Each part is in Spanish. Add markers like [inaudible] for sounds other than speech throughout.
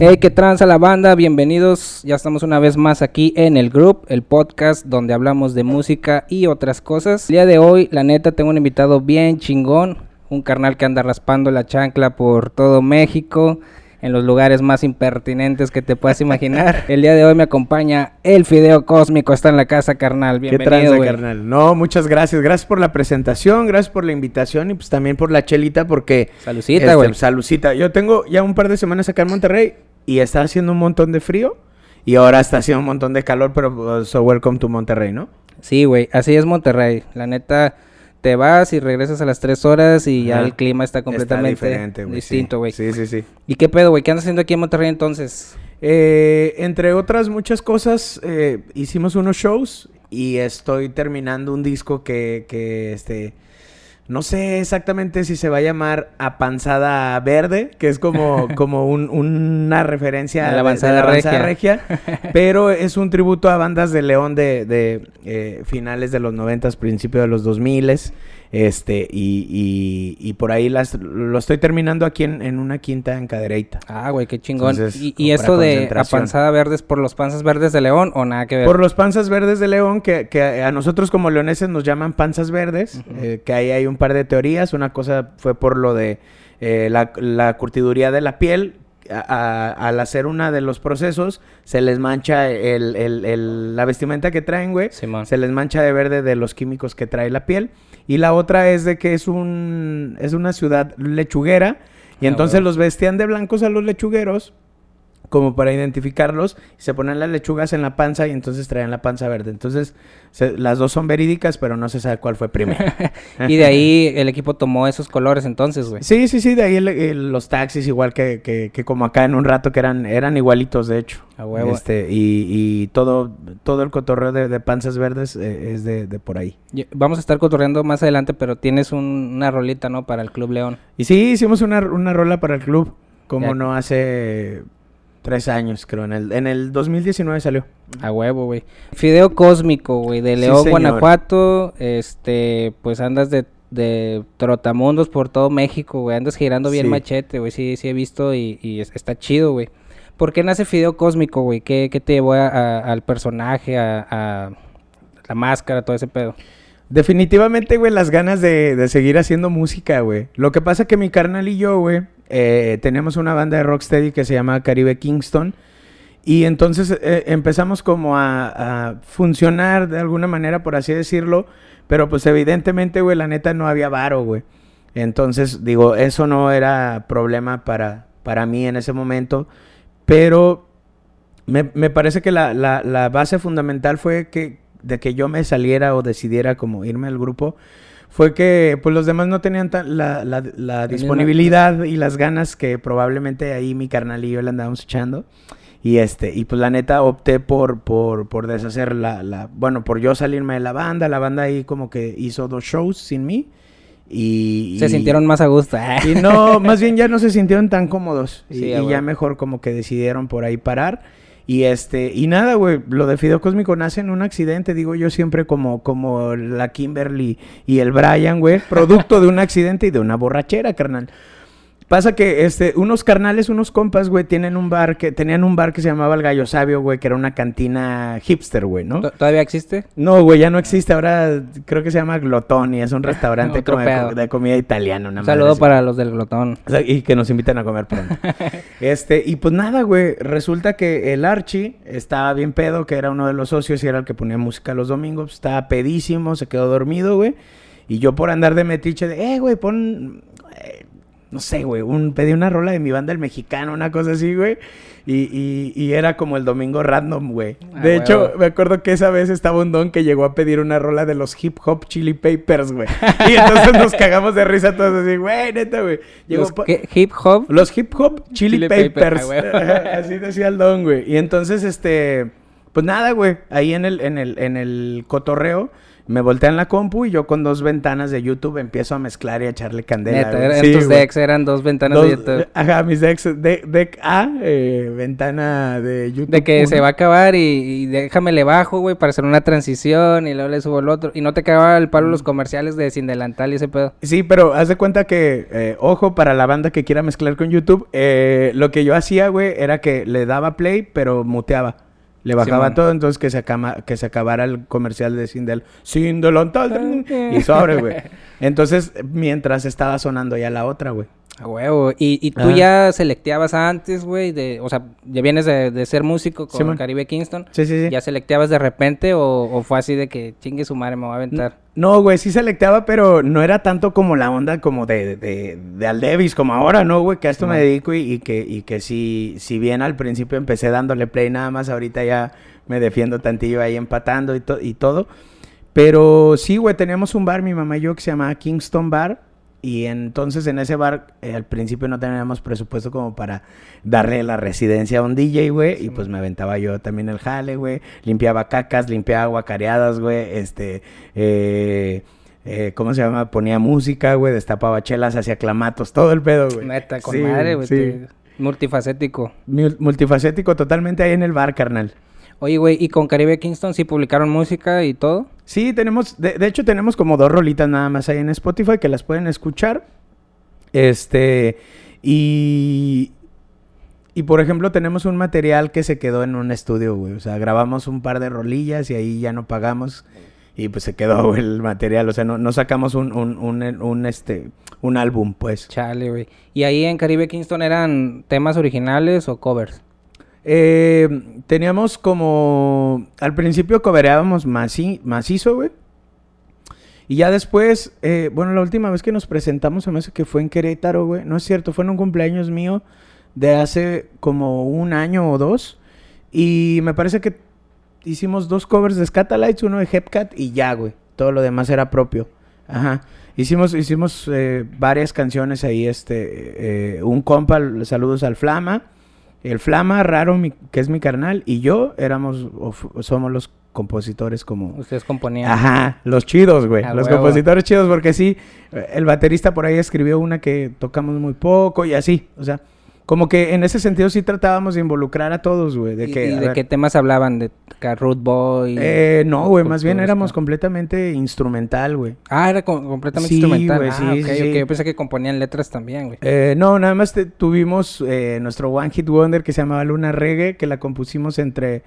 Hey, qué tranza la banda, bienvenidos. Ya estamos una vez más aquí en el Group, el podcast donde hablamos de música y otras cosas. El día de hoy, la neta, tengo un invitado bien chingón, un carnal que anda raspando la chancla por todo México, en los lugares más impertinentes que te puedas imaginar. [laughs] el día de hoy me acompaña el Fideo Cósmico, está en la casa, carnal. Bienvenido, ¿Qué tranza, carnal? No, muchas gracias. Gracias por la presentación, gracias por la invitación y pues también por la chelita porque... Salucita, este, güey. Salucita. Yo tengo ya un par de semanas acá en Monterrey y está haciendo un montón de frío y ahora está haciendo un montón de calor, pero pues, so welcome to Monterrey, ¿no? Sí, güey, así es Monterrey. La neta, te vas y regresas a las tres horas y ya Ajá. el clima está completamente Está diferente, güey, sí. distinto, güey. Sí, sí, sí. ¿Y qué pedo, güey? ¿Qué andas haciendo aquí en Monterrey entonces? Eh, entre otras muchas cosas, eh, hicimos unos shows y estoy terminando un disco que, que, este, no sé exactamente si se va a llamar Apanzada Verde, que es como, [laughs] como un- una referencia A la avanzada regia. regia, [laughs] pero es un tributo a bandas de León de, de, eh, finales de los noventas, principios de los dos miles. Este, y, y, y por ahí las, lo estoy terminando aquí en, en una quinta en Cadereyta. Ah, güey, qué chingón. Entonces, ¿Y, esto de concentración. apanzada verdes por los panzas verdes de León o nada que ver? Por los panzas verdes de León, que, que a nosotros como leoneses nos llaman panzas verdes, eh, que ahí hay un par de teorías. Una cosa fue por lo de eh, la, la curtiduría de la piel. A- a- al hacer uno de los procesos, se les mancha el, el- el- la vestimenta que traen, güey. Se les mancha de verde de los químicos que trae la piel. Y la otra es de que es un es una ciudad lechuguera. Y Ah, entonces los vestían de blancos a los lechugueros como para identificarlos, y se ponen las lechugas en la panza y entonces traían la panza verde. Entonces, se- las dos son verídicas, pero no se sabe cuál fue primero. [laughs] y de ahí el equipo tomó esos colores entonces, güey. sí, sí, sí, de ahí el- el- los taxis, igual que, que- que como acá en un rato, que eran, eran igualitos, de hecho. A huevo. Este, y, y todo, todo el cotorreo de, de panzas verdes eh, es de, de por ahí. Vamos a estar cotorreando más adelante, pero tienes un- una rolita, ¿no? Para el Club León. Y sí, hicimos una, una rola para el club, como Ya. no hace tres años, creo. En el, en el 2019 salió. A huevo, güey. Fideo Cósmico, güey, de León. Guanajuato. Este, pues andas de, de trotamundos por todo México, güey. Andas girando bien Sí. machete, güey. Sí, sí he visto y, y es- está chido, güey. ¿Por qué nace Fideo Cósmico, güey? ¿Qué, qué te llevó a- a- al personaje, a, a la máscara, todo ese pedo? Definitivamente, güey, las ganas de, de seguir haciendo música, güey. Lo que pasa que mi carnal y yo, güey, eh, teníamos una banda de rocksteady que se llama Caribe Kingston. Y entonces eh, empezamos como a, a funcionar de alguna manera, por así decirlo. Pero pues evidentemente, güey, la neta no había varo, güey. Entonces, digo, eso no era problema para, para mí en ese momento. Pero me, me parece que la, la- la base fundamental fue que de que yo me saliera o decidiera como irme al grupo fue que pues los demás no tenían la, la- disponibilidad y las ganas que probablemente ahí mi carnal y yo le andábamos echando. Y este, y pues la neta opté por, por, por deshacer la, la, bueno, por yo salirme de la banda, la banda ahí como que hizo dos shows sin mí. Y, Se y- sintieron más a gusto. y no, más bien ya no se sintieron tan cómodos. [laughs] Y, Sí, ya mejor como que decidieron por ahí parar. Y este, y nada, güey, lo de Fideo Cósmico nace en un accidente, digo yo siempre como, como la Kimberly y el Brian, güey, producto de un accidente y de una borrachera, carnal. Pasa que este, unos carnales, unos compas, güey, tienen un bar que, tenían un bar que se llamaba El Gallo Sabio, güey, que era una cantina hipster, güey, ¿no? ¿T- ¿Todavía existe? No, güey, ya no existe. Ahora creo que se llama Glotón y es un [laughs] restaurante como de, comida italiana. Una Un saludo así. para los del glotón. O sea, y que nos invitan a comer pronto. [laughs] este, y pues nada, güey. Resulta que el Archie estaba bien pedo, que era uno de los socios y era el que ponía música los domingos. Estaba pedísimo, se quedó dormido, güey. Y yo por andar de metiche de, eh, güey, pon. eh, no sé, güey, un, pedí una rola de mi banda el mexicano, una cosa así, güey. Y, y, y era como el domingo random, güey. Ah, De hecho, me acuerdo que esa vez estaba un don que llegó a pedir una rola de los hip hop chili papers, güey. [laughs] Y entonces nos cagamos de risa todos así, güey, neta, güey. Los que- hip hop. los hip hop chili, Chili paper, papers. ah, [laughs] Así decía el don, güey. Y entonces, este, Pues nada, güey. Ahí en el, en el, en el cotorreo me voltean la compu y yo con dos ventanas de YouTube empiezo a mezclar y a echarle candela. Neta, eran Sí, tus decks, eran dos ventanas Dos- de YouTube. [laughs] Ajá, mis decks. de- deck A, eh, ventana de YouTube. De que se va a acabar y, y déjame le bajo, güey, para hacer una transición y luego le subo el otro. Y no te cagaba el palo Mm. los comerciales de sin delantal y ese pedo. Sí, pero haz de cuenta que, eh, ojo, para la banda que quiera mezclar con YouTube, eh, lo que yo hacía, güey, era que le daba play, pero muteaba. Le bajaba todo, entonces que se, acama- que se acabara el comercial de Sindel. Sindelantal. y sobre, güey. Entonces, mientras estaba sonando ya la otra, güey. A huevo. Y, y tú ya selecteabas antes, güey, de, o sea, ya vienes de, de ser músico con. Caribe Kingston. Sí, sí, sí. ¿Ya selecteabas de repente o, o fue así de que chingue su madre, me voy a aventar? No, güey, sí selectaba, pero no era tanto como la onda como de, de, de Al Davis, como ahora, ¿no, güey? Que a esto me dedico y, y que, y que si, si bien al principio empecé dándole play nada más, ahorita ya me defiendo tantillo ahí empatando y, to- y todo. Pero sí, güey, teníamos un bar, mi mamá y yo, que se llamaba Kingston Bar. Y entonces en ese bar, eh, al principio no teníamos presupuesto como para darle la residencia a un DJ, güey. y pues me aventaba yo también el jale, güey. Limpiaba cacas, limpiaba guacareadas, güey. Este, eh, eh, ¿cómo se llama? Ponía música, güey. Destapaba chelas, hacía clamatos, todo el pedo, güey. Neta, con Sí, madre, güey. sí. Multifacético. Mul- Multifacético totalmente ahí en el bar, carnal. Oye, güey, ¿y con Caribe Kingston sí publicaron música y todo? Sí, tenemos, de, de hecho tenemos como dos rolitas nada más ahí en Spotify que las pueden escuchar. Este, y, y por ejemplo tenemos un material que se quedó en un estudio, güey. O sea, grabamos un par de rolillas y ahí ya no pagamos. Y pues se quedó [laughs] el material, o sea, no, no sacamos un, un, un, un, este, un álbum, pues. Chale, güey. ¿Y ahí en Caribe Kingston eran temas originales o covers? Eh, teníamos como. Al principio cobereábamos maci- macizo, güey. Y ya después, eh, bueno, la última vez que nos presentamos, se me hace que fue en Querétaro, güey. No es cierto, fue en un cumpleaños mío de hace como un año o dos. Y me parece que hicimos dos covers de Scatalites, uno de Hepcat y ya, güey. Todo lo demás era propio. Ajá. Hicimos, hicimos eh, varias canciones ahí, este, eh, un compa, saludos al Flama. El Flama, Raro, mi- que es mi carnal, y yo éramos, o somos los compositores como... Ustedes componían. Ajá, los chidos, güey. Los huevo. compositores chidos, porque sí, el baterista por ahí escribió una que tocamos muy poco y así. O sea, como que en ese sentido sí tratábamos de involucrar a todos, güey. De ¿Y, que, y a de ver, qué temas hablaban? ¿De Root Boy? eh, no, güey, más bien éramos completamente instrumental, güey. Ah, era com- completamente Sí, instrumental. güey, ah, sí, ok, sí, ok. sí. Yo pensé que componían letras también, güey. Eh, no, nada más te- tuvimos eh, nuestro One Hit Wonder que se llamaba Luna Reggae, que la compusimos entre...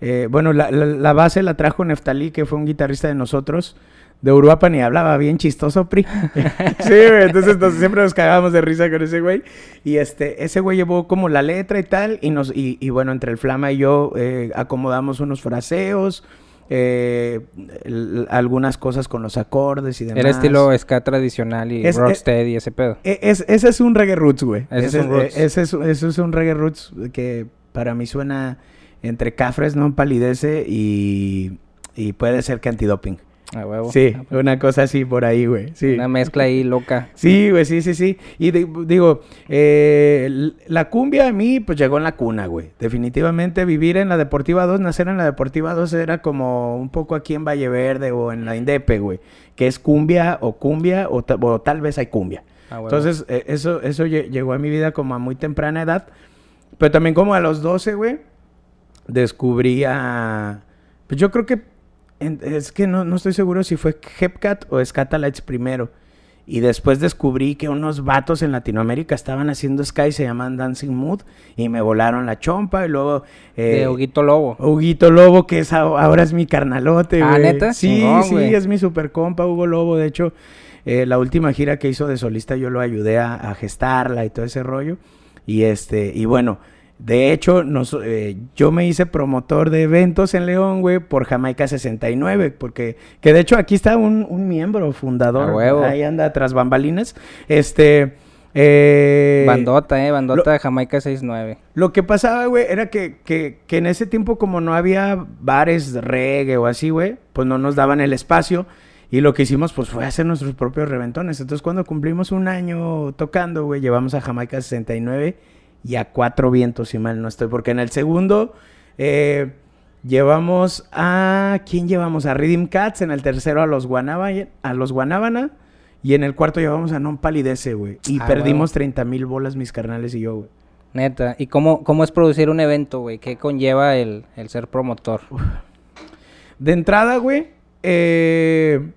eh, bueno, la, la- la base la trajo Neftalí, que fue un guitarrista de nosotros, de Uruapan, y hablaba bien chistoso, Pri. [laughs] sí, güey, entonces nos- siempre nos cagábamos de risa con ese güey. Y este, ese güey llevó como la letra y tal, y, nos, y, y bueno, entre el Flama y yo eh, acomodamos unos fraseos, eh, el- algunas cosas con los acordes y demás. Era estilo ska tradicional y Es- rocksteady y ese pedo. E- Es, ese es un reggae roots, güey. Ese Ese, es un roots. ese es, ese es un reggae roots que para mí suena entre cafres, no palidece y, y puede ser que antidoping. A huevo. Sí, Ah, pues, una cosa así por ahí, güey. Sí. Una mezcla ahí loca. Sí, güey, sí, sí, sí. Y di- digo, eh, la cumbia a mí, pues llegó en la cuna, güey. Definitivamente vivir en la Deportiva 2, nacer en la Deportiva 2 era como un poco aquí en Valle Verde o en la Indepe, güey. Que es cumbia o cumbia o, ta- o tal vez hay cumbia. A huevo. Entonces, eh, eso, eso lle- llegó a mi vida como a muy temprana edad. Pero también como a los 12, güey, descubrí a... Pues yo creo que... es que no, no estoy seguro si fue Hepcat o Scatalites primero. Y después descubrí que unos vatos en Latinoamérica estaban haciendo Sky, se llaman Dancing Mood, y me volaron la chompa. Y luego... de eh, Huguito Lobo. Huguito Lobo, que es ahora es mi carnalote, Ah. ¿neta? Sí, sí, es mi super compa, Hugo Lobo. De hecho, eh, la última gira que hizo de solista yo lo ayudé a, a gestarla y todo ese rollo. Y este, y bueno, de hecho, nos, eh, yo me hice promotor de eventos en León, güey, por Jamaica 69, porque, que de hecho aquí está un, un miembro fundador. Huevo. Ahí anda tras bambalinas. Este, eh, bandota, eh. Bandota de Jamaica 69. lo que pasaba, güey, era que, que, que en ese tiempo como no había bares de reggae o así, güey, pues no nos daban el espacio. Y lo que hicimos, pues, fue hacer nuestros propios reventones. Entonces, cuando cumplimos un año tocando, güey, llevamos a Jamaica 69 y a Cuatro Vientos, si mal no estoy. Porque en el segundo, eh, Llevamos a. ¿Quién llevamos? A Rhythm Cats. En el tercero a los Guanábana. A los Guanábana. Y en el cuarto llevamos a Non Palidece, güey. Y Ah, perdimos 30 mil bolas mis carnales y yo, güey. Neta. ¿Y cómo, cómo es producir un evento, güey? ¿Qué conlleva el, el ser promotor? De entrada, güey, eh,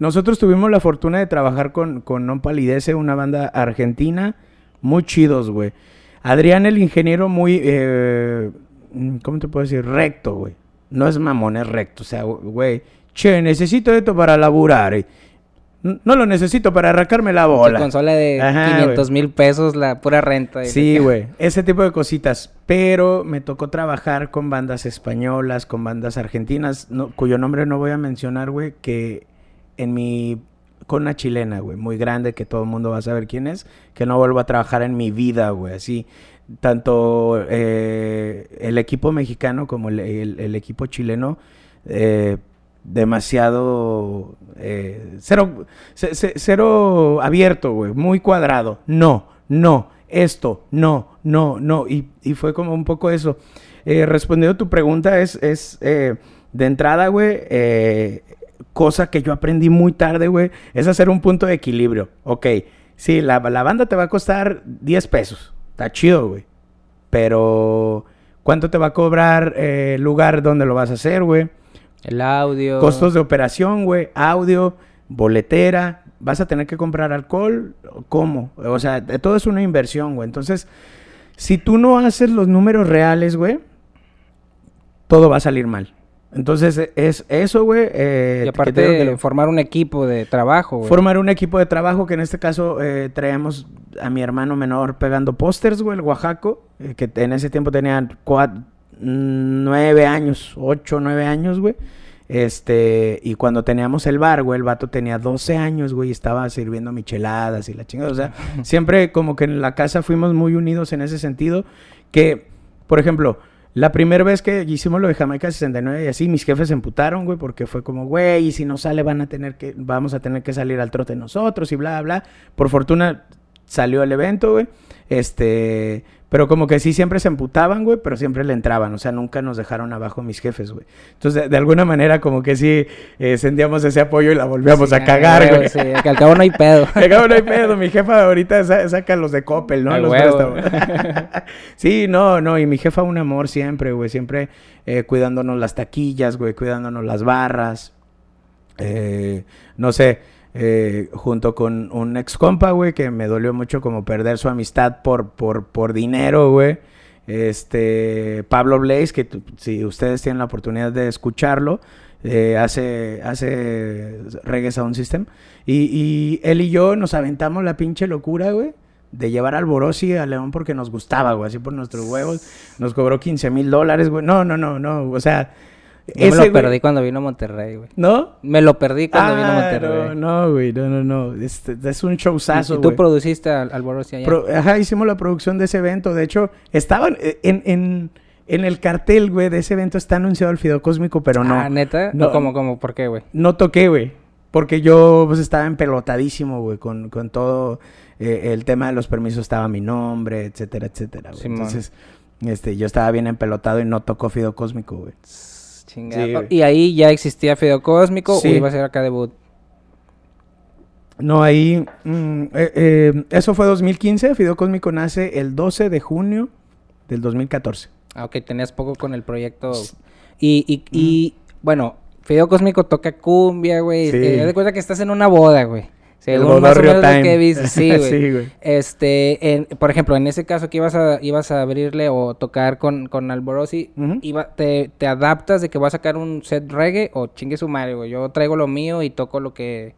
nosotros tuvimos la fortuna de trabajar con, con Non Palidece, una banda argentina, muy chidos, güey. Adrián, el ingeniero, muy, eh, ¿cómo te puedo decir? Recto, güey. No es mamón, es recto. O sea, güey, che, necesito esto para laburar. n- No lo necesito para arrancarme la bola. consola de Ajá, 500 mil pesos, la pura renta. Sí, güey, ese tipo de cositas. Pero me tocó trabajar con bandas españolas, con bandas argentinas, no- cuyo nombre no voy a mencionar, güey, que en mi... con una chilena, güey, muy grande, que todo el mundo va a saber quién es, que no vuelvo a trabajar en mi vida, güey, así. Tanto eh, el equipo mexicano como el, equipo chileno, eh, demasiado... eh, cero, ce- ce- cero abierto, güey, muy cuadrado. No, no, esto, no, no, no. Y, y fue como un poco eso. Eh, respondiendo a tu pregunta, es, es eh, de entrada, güey, eh, cosa que yo aprendí muy tarde, güey, es hacer un punto de equilibrio. Ok, sí, la, la banda te va a costar 10 pesos. Está chido, güey. Pero, ¿cuánto te va a cobrar eh, el lugar donde lo vas a hacer, güey? El audio. Costos de operación, güey, audio, boletera, vas a tener que comprar alcohol, ¿cómo? O sea, todo es una inversión, güey. Entonces, si tú no haces los números reales, güey, todo va a salir mal. Entonces, es eso, güey. eh, Y que aparte que de lo- formar un equipo de trabajo, güey. Formar un equipo de trabajo que en este caso eh, traíamos a mi hermano menor pegando pósters, güey, el Oaxaco, eh, que en ese tiempo tenía cua- mm, nueve años, ocho, nueve años, güey. Este, y cuando teníamos el bar, güey, el vato tenía 12 años, güey, y estaba sirviendo micheladas y la chingada. O sea, [laughs] siempre como que en la casa fuimos muy unidos en ese sentido. Que, por ejemplo, la primera vez que hicimos lo de Jamaica 69 y así, mis jefes se emputaron, güey, porque fue como, güey, y si no sale van a tener que, vamos a tener que salir al trote nosotros y bla, bla. Por fortuna salió el evento, güey. Este, pero como que sí siempre se emputaban, güey, pero siempre le entraban, o sea, nunca nos dejaron abajo mis jefes, güey. Entonces, de, de alguna manera como que sí eh, sentíamos ese apoyo y la volvíamos Sí, a cagar, huevo, güey. Sí, que al cabo no hay pedo. [laughs] Me cago, no hay pedo. Mi jefa ahorita sa- saca los de Coppel, ¿no? Los huevo. [laughs] sí, no, no. Y mi jefa un amor siempre, güey. Siempre eh, cuidándonos las taquillas, güey. Cuidándonos las barras. Eh, no sé. Eh, junto con un ex compa, güey, que me dolió mucho como perder su amistad por, por, por dinero, güey. Este, Pablo Blaze, que si ustedes tienen la oportunidad de escucharlo, eh, hace, hace Reggae Sound System. Y, y él y yo nos aventamos la pinche locura, güey, de llevar al Borosi a León porque nos gustaba, güey, así por nuestros huevos. Nos cobró 15 mil dólares, güey. No, no, no, no. O sea, Yo me lo güey- perdí cuando vino a Monterrey, güey. ¿No? Me lo perdí cuando vino a Ah, Monterrey. No, no, güey, no, no, no. Este, es un ¿Y, showzazo, y tú güey. produciste al, al Borussia? Pro- ajá, hicimos la producción de ese evento. De hecho, estaban eh, en, en, en el cartel, güey, de ese evento está anunciado el Fideo Cósmico, pero no. Ah, ¿neta? No. ¿Cómo, cómo? ¿Por qué, güey? No toqué, güey. Porque yo pues estaba empelotadísimo, güey, con, con todo eh, el tema de los permisos estaba mi nombre, etcétera, etcétera. güey. Simón. Entonces, este, yo estaba bien empelotado y no tocó Fideo Cósmico, güey. Sí. ¿Y ahí ya existía Fideo Cósmico Sí. o iba a ser acá debut? No, ahí. mm, eh, eh, eso fue 2015. Fideo Cósmico nace el 12 de junio del 2014. Ah, ok, tenías poco con el proyecto. Y, y, y bueno, Fideo Cósmico toca cumbia, güey. Sí. Eh, haz de cuenta que estás en una boda, güey. El más o menos lo time. que. [laughs] Sí, güey. Sí. Este, en- por ejemplo, en ese caso que ibas a, ibas a abrirle o tocar con, con Alborosi, iba- te, te adaptas de que vas a sacar un set reggae o chingue su madre, güey. Yo traigo lo mío y toco lo que,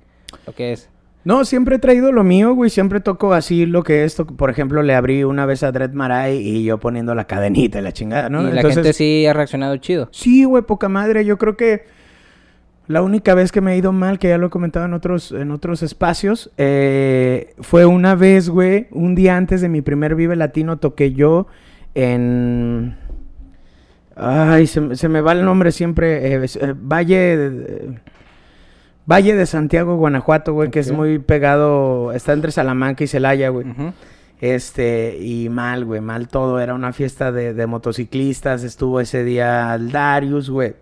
lo que es. No, siempre he traído lo mío, güey. Siempre toco así lo que es. Por ejemplo, le abrí una vez a Dread Marai y yo poniendo la cadenita y la chingada, ¿no? y la gente sí ha reaccionado chido. Sí, güey, poca madre. Yo creo que la única vez que me he ido mal, que ya lo he comentado en otros, en otros espacios, eh, fue una vez, güey, un día antes de mi primer Vive Latino, toqué yo en... Ay, se, me- se me va el nombre siempre. eh, eh, Valle... de- Valle de Santiago, Guanajuato, güey, que es muy pegado, está entre Salamanca y Celaya, güey. Este, y mal, güey, mal todo. Era una fiesta de, de motociclistas. Estuvo ese día Darius, güey.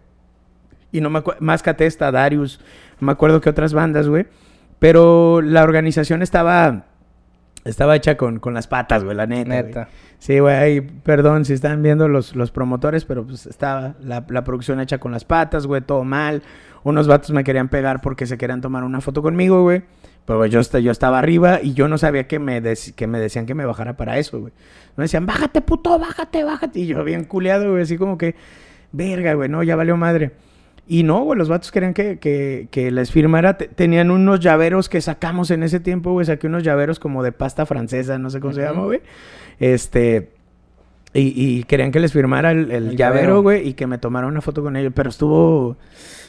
Y no me acuerdo, más Catesta, Darius. No me acuerdo que otras bandas, güey. Pero la organización estaba. Estaba hecha con, con las patas, güey, la neta. güey. Neta. Sí, güey, perdón si están viendo los, los promotores, pero pues estaba la, la producción hecha con las patas, güey, todo mal. Unos vatos me querían pegar porque se querían tomar una foto conmigo, güey. Pero güey, yo, yo estaba arriba y yo no sabía que me, que me decían que me bajara para eso, güey. Me decían, bájate, puto, bájate, bájate. Y yo bien culeado, güey, así como que, verga, güey, no, ya valió madre. Y no, güey, los vatos querían que, que, que les firmara. Te- tenían unos llaveros que sacamos en ese tiempo, güey. Saqué unos llaveros como de pasta francesa, no sé cómo se llama, güey. Este. Y, y querían que les firmara el, el El llavero, güey, y que me tomara una foto con ellos. Pero estuvo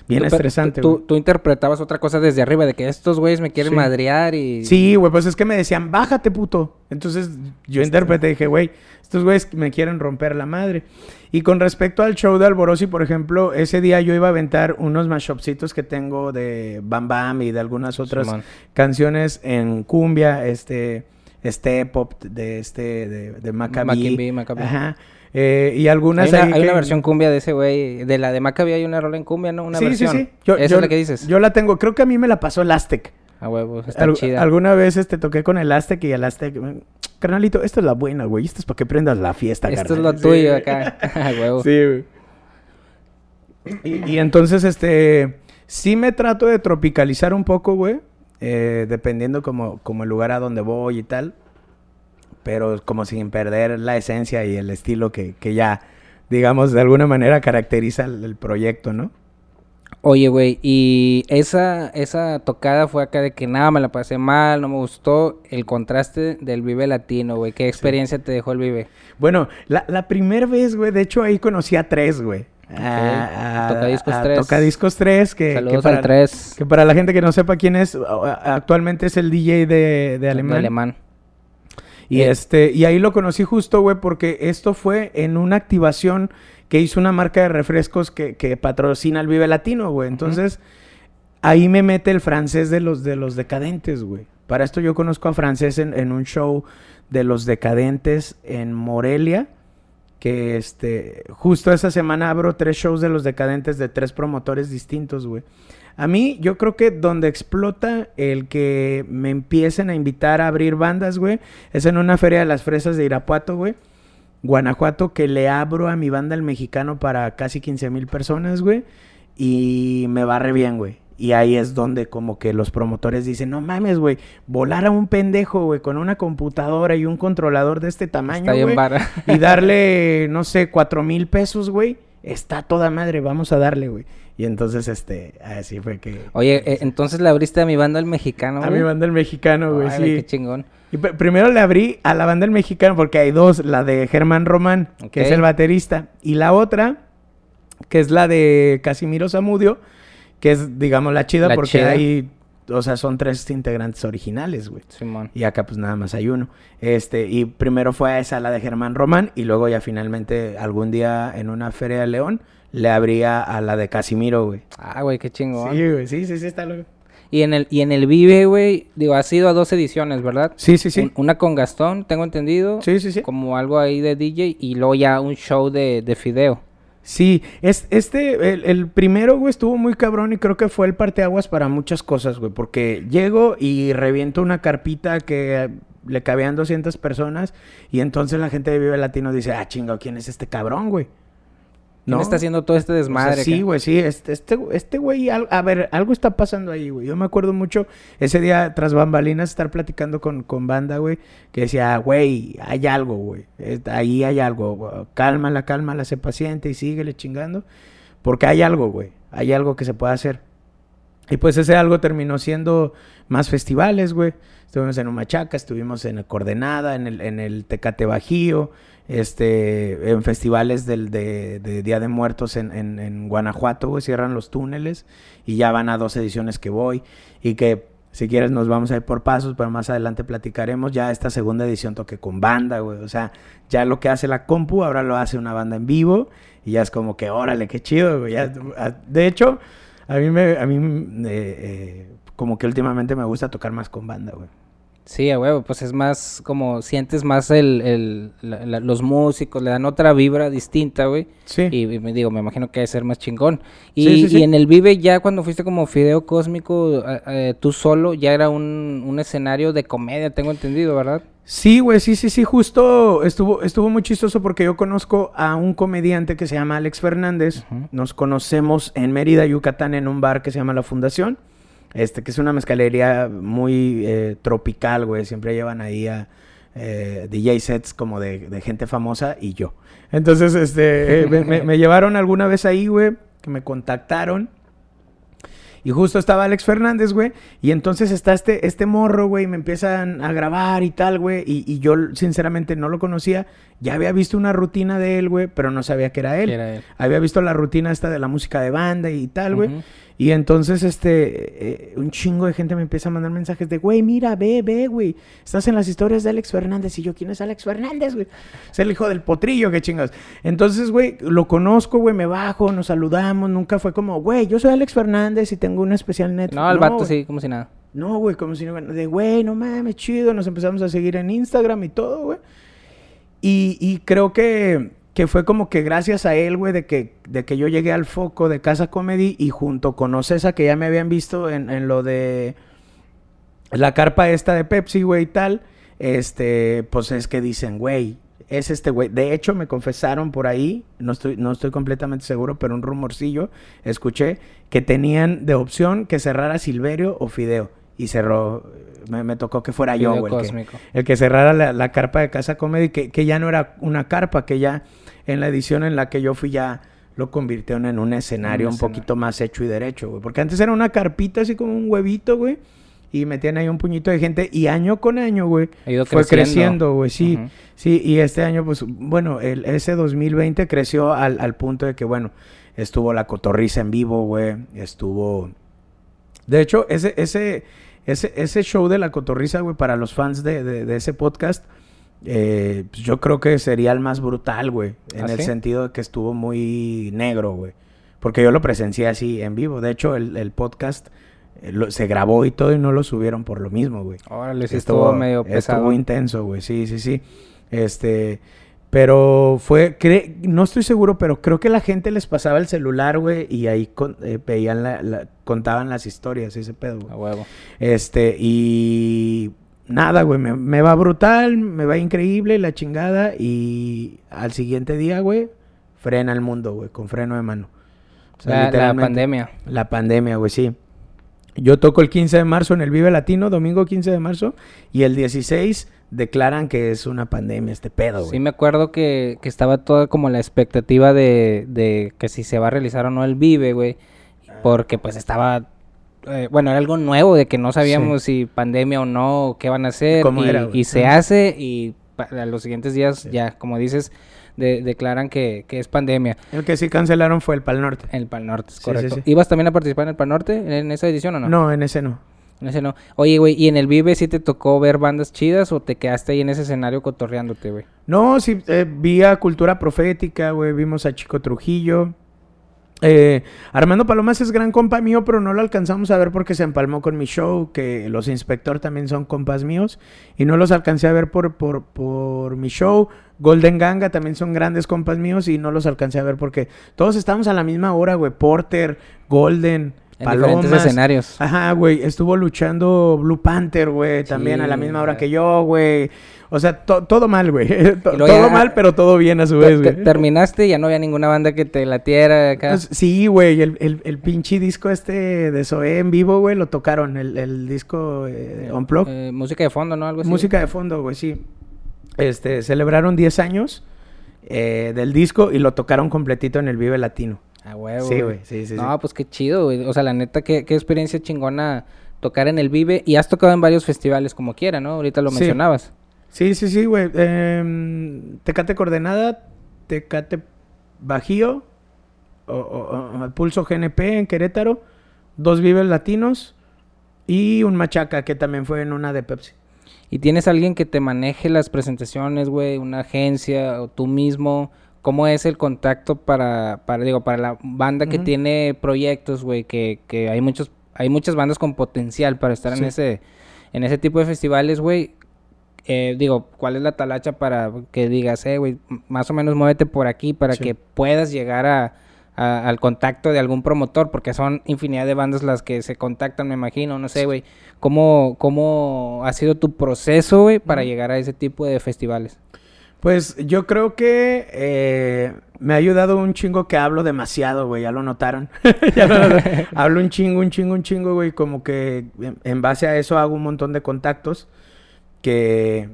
bien Tú- estresante, Tú, güey. tú interpretabas otra cosa desde arriba, de que estos güeyes me quieren Sí. madrear y... Sí, güey, pues es que me decían, bájate, puto. Entonces yo interpreté y dije, güey, estos güeyes me quieren romper la madre. Y con respecto al show de Alborosi, por ejemplo, ese día yo iba a aventar unos mashupcitos que tengo de Bam Bam y de algunas otras canciones en cumbia, este, este pop de este, de, de Maccabi. Maccabi. Ajá. Eh, y Hay algunas una, hay que- una versión cumbia de ese güey. De la de Maccabi hay una rola en cumbia, ¿no? Una sí, versión. sí, sí. Yo, Esa yo- es la que dices. Yo la tengo, creo que a mí me la pasó el Aztec. A huevo, está Al- chida. Alguna vez este, toqué con el Aztec y el Aztec... mm, Carnalito, esta es la buena, güey. Esto es para que prendas la fiesta, Esto es carnal". lo tuyo acá. [laughs] A huevo. Sí, güey. Y, y entonces, este... Sí me trato de tropicalizar un poco, güey. eh, dependiendo como, como el lugar a donde voy y tal. Pero como sin perder la esencia y el estilo que, que ya, digamos, de alguna manera caracteriza el, el proyecto, ¿no? Oye, güey, y esa, esa tocada fue acá de que nada, me la pasé mal, no me gustó el contraste del Vive Latino, güey. ¿Qué experiencia te dejó el Vive? Bueno, la, la primera vez, güey, de hecho ahí conocí a tres, güey. A- a- Tocadiscos a 3. Tocadiscos 3, que, para, al 3. que para la gente que no sepa quién es, actualmente es el DJ de, de Alemán. alemán. Y Eh. este, y ahí lo conocí justo, güey, porque esto fue en una activación que hizo una marca de refrescos que, que patrocina el Vive Latino, güey. Entonces, ahí me mete el francés de los de los decadentes, güey. Para esto yo conozco a francés en, en un show de los decadentes en Morelia. Que este, justo esa semana abro tres shows de los decadentes de tres promotores distintos, güey. A mí, yo creo que donde explota el que me empiecen a invitar a abrir bandas, güey, es en una feria de las fresas de Irapuato, güey. Guanajuato, que le abro a mi banda el mexicano para casi 15 mil personas, güey. Y me va re bien, güey. Y ahí es donde como que los promotores dicen, no mames, güey, volar a un pendejo, güey, con una computadora y un controlador de este tamaño, güey. Y darle, no sé, cuatro mil pesos, güey. Está toda madre, vamos a darle, güey. Y entonces, este, así fue que... Oye, eh, entonces le abriste a mi banda el mexicano, a güey. mi banda el mexicano, güey, sí. qué chingón. Y pr- primero le abrí a la banda el mexicano porque hay dos, la de Germán Román, que es el baterista, y la otra, que es la de Casimiro Zamudio, que es, digamos, la chida La porque chida. hay, o sea, son tres integrantes originales, güey. Simón. Y acá pues nada más hay uno. Este, y primero fue a esa, la de Germán Román, y luego ya finalmente algún día en una feria de León le abría a la de Casimiro, güey. Ah, güey, qué chingón. Sí, güey, sí, sí, sí, está loco. Y en el y en el Vive, güey, digo, has ido a dos ediciones, ¿verdad? Sí, sí, sí. Un- una con Gastón, tengo entendido. Sí, sí, sí. Como algo ahí de DJ y luego ya un show de, de Fideo. Sí, es, este, el, el primero, güey, estuvo muy cabrón y creo que fue el parteaguas para muchas cosas, güey, porque llego y reviento una carpita que le cabían 200 personas y entonces la gente de Vive Latino dice, ah, chinga, ¿quién es este cabrón, güey? ¿Quién está haciendo todo este O sea, desmadre? sí, güey, sí. Este, este, este güey, al- a ver, algo está pasando ahí, güey. Yo me acuerdo mucho ese día tras bambalinas estar platicando con, con banda, güey, que decía, güey, hay algo, güey. Ahí hay algo. güey. Cálmala, cálmala, sé paciente y síguele chingando. Porque hay algo, güey. Hay algo que se puede hacer. Y pues ese algo terminó siendo más festivales, güey. Estuvimos en Humachaca, estuvimos en Coordenada, en el, en el Tecate Bajío, este, en festivales del, de, Día de Muertos en, en, Guanajuato, güey, cierran los túneles y ya van a dos ediciones que voy y que si quieres nos vamos a ir por pasos, pero más adelante platicaremos. Ya esta segunda edición toqué con banda, güey. O sea, ya lo que hace la compu, ahora lo hace una banda en vivo y ya es como que, órale, qué chido, güey. De hecho, a mí me, a mí, eh, eh, como que últimamente me gusta tocar más con banda, güey. Sí, a huevo, pues es más como sientes más el, el la- la- los músicos, le dan otra vibra distinta, güey. Sí. Y, y me digo, me imagino que debe ser más chingón. Y, Sí, sí, sí. y en el Vive ya cuando fuiste como Fideo Cósmico, eh, tú solo, ya era un, un escenario de comedia, tengo entendido, ¿verdad? Sí, güey, sí, sí, sí, justo estuvo, estuvo muy chistoso porque yo conozco a un comediante que se llama Alex Fernández. Nos conocemos en Mérida, Yucatán, en un bar que se llama La Fundación. Este, que es una mezcalería muy eh, tropical, güey. Siempre llevan ahí a eh, DJ sets como de, de gente famosa y yo. Entonces, este, eh, me, [laughs] llevaron alguna vez ahí, güey, que me contactaron. Y justo estaba Alex Fernández, güey. Y entonces está este, este morro, güey. y Me empiezan a grabar y tal, güey. Y, y yo, sinceramente, no lo conocía. Ya había visto una rutina de él, güey. Pero no sabía que era él. Era él. Había visto la rutina esta de la música de banda y tal, güey. Y entonces, este, eh, un chingo de gente me empieza a mandar mensajes de, güey, mira, ve, ve, güey. Estás en las historias de Alex Fernández. Y yo, ¿quién es Alex Fernández, güey? Es el hijo del potrillo, qué chingas. Entonces, güey, lo conozco, güey, me bajo, nos saludamos. Nunca fue como, güey, yo soy Alex Fernández y tengo una especial Netflix. No, el vato güey. sí, como si nada. No, güey, como si no, de, güey, no mames, chido. Nos empezamos a seguir en Instagram y todo, güey. Y, y creo que, que fue como que gracias a él, güey, de que, de que yo llegué al foco de Casa Comedy y junto con Ocesa, que ya me habían visto en, en lo de la carpa esta de Pepsi, güey, y tal, este, pues es que dicen, güey, es este güey. De hecho, me confesaron por ahí, no estoy, no estoy completamente seguro, pero un rumorcillo, escuché que tenían de opción que cerrara Silverio o Fideo. Y cerró, me, me tocó que fuera yo, güey. el que- Cósmico. el que cerrara la, la carpa de Casa Comedy, que, que ya no era una carpa, que ya en la edición en la que yo fui ya lo convirtieron en un escenario Un un, escenario. poquito más hecho y derecho, güey. Porque antes era una carpita así como un huevito, güey. Y metían ahí un puñito de gente. Y año con año, güey. Ha ido Fue creciendo. güey, sí. Sí, y este año, pues, bueno, el, ese 2020 creció al, al punto de que, bueno, estuvo la cotorriza en vivo, güey. Estuvo... De hecho, ese, ese, ese, ese show de la cotorriza, güey, para los fans de, de- de ese podcast, eh, pues, yo creo que sería el más brutal, güey. En ¿Ah, el sí? sentido de que estuvo muy negro, güey. Porque yo lo presencié así en vivo. De hecho, el, el podcast eh, lo- se grabó y todo y no lo subieron por lo mismo, güey. Órale, sí estuvo, medio pesado. Estuvo intenso, güey. Sí, sí, sí. Este, pero fue, cre- no estoy seguro, pero creo que la gente les pasaba el celular, güey, y ahí con- eh, veían la, la- contaban las historias, ese pedo, güey. A huevo. Este, y nada, güey, me, me va brutal, me va increíble, la chingada, y al siguiente día, güey, frena el mundo, güey, con freno de mano. O sea, La, la pandemia. la pandemia, güey, sí. Yo toco el 15 de marzo en el Vive Latino, domingo 15 de marzo, y el 16 declaran que es una pandemia este pedo, güey. Sí, me acuerdo que, que estaba toda como la expectativa de, de que si se va a realizar o no el Vive, güey. Porque pues estaba... eh, bueno, era algo nuevo de que no sabíamos si pandemia o no, o qué van a hacer. ¿Cómo y, era, güey? y se hace y a los siguientes días Sí. ya, como dices, de- declaran que, que es pandemia. El que sí cancelaron fue el Pal Norte. El Pal Norte, es Sí, sí, correcto. sí. ¿Ibas también a participar en el Pal Norte en esa edición o no? No, en ese no. En ese no. Oye, güey, ¿y en el Vive sí te tocó ver bandas chidas o te quedaste ahí en ese escenario cotorreándote, güey? No, sí, eh, vi a Cultura Profética, güey, vimos a Chico Trujillo. Eh, Armando Palomas es gran compa mío, pero no lo alcanzamos a ver porque se empalmó con mi show, que los Inspector también son compas míos, y no los alcancé a ver por, por, por mi show. Golden Ganga también son grandes compas míos y no los alcancé a ver porque todos estamos a la misma hora, güey. Porter, Golden, En Palomas. diferentes escenarios. Ajá, güey. Estuvo luchando Blue Panther, güey. También a la misma hora que yo, güey. O sea, to- todo mal, güey. [laughs] To- todo ya- mal, pero todo bien a su vez, güey. terminaste y ya no había ninguna banda que te latiera acá. Pues, Sí, güey. El, el, el pinche disco este de Zoé en vivo, güey, lo tocaron. El, el disco eh, Unplugged. Eh, música de fondo, ¿no? Algo así. Música de fondo, güey, sí. Este, celebraron 10 años eh, del disco y lo tocaron completito en el Vive Latino. A huevo. Sí, güey, sí, sí, No, sí. pues qué chido, güey. O sea, la neta, qué, qué experiencia chingona tocar en el Vive. Y has tocado en varios festivales como quiera, ¿no? Ahorita lo Sí. mencionabas. Sí, sí, sí, güey. Em, Tecate Coordenada, Tecate Bajío, o, o- o- Pulso GNP en Querétaro, dos Vives Latinos y un Machaca que también fue en una de Pepsi. ¿Y tienes alguien que te maneje las presentaciones, güey? ¿Una agencia o tú mismo? ¿Cómo es el contacto para, para digo, para la banda que tiene proyectos, güey? Que, que hay muchos, hay muchas bandas con potencial para estar en ese, en ese tipo de festivales, güey, eh, digo, ¿cuál es la talacha para que digas, eh, güey, más o menos muévete por aquí para Sí. que puedas llegar a, a- al contacto de algún promotor? Porque son infinidad de bandas las que se contactan, me imagino, no sé, güey. ¿Cómo, ¿Cómo ha sido tu proceso, güey, para llegar a ese tipo de festivales? Pues yo creo que eh, me ha ayudado un chingo que hablo demasiado, güey, ya lo notaron. [laughs] Ya lo notaron. [laughs] hablo un chingo, un chingo, un chingo, güey, como que en, en base a eso hago un montón de contactos que,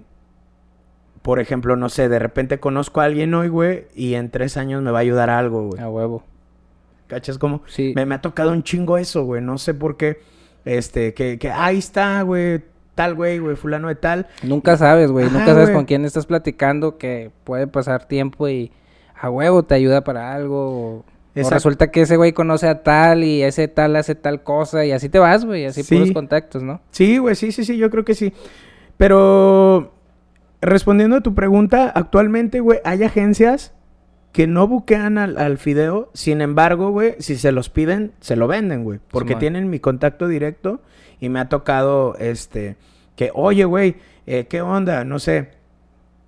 por ejemplo, no sé, de repente conozco a alguien hoy, güey, y en tres años me va a ayudar a algo, güey. A huevo. ¿Cachas? Como Sí. me, me ha tocado un chingo eso, güey, no sé por qué, este, que, que ahí está, güey, tal, güey, güey, fulano de tal. Nunca sabes, güey. Nunca sabes güey. con quién estás platicando que puede pasar tiempo y a huevo te ayuda para algo. O, resulta que ese güey conoce a tal y ese tal hace tal cosa y así te vas, güey. Así Sí. puros contactos, ¿no? Sí, güey, sí, sí, sí, yo creo que sí. Pero respondiendo a tu pregunta, actualmente, güey, hay agencias que no buquean al, al fideo. Sin embargo, güey, si se los piden, se lo venden, güey. Porque Simón. tienen mi contacto directo y me ha tocado, este, que, oye, güey, eh, ¿qué onda? No sé.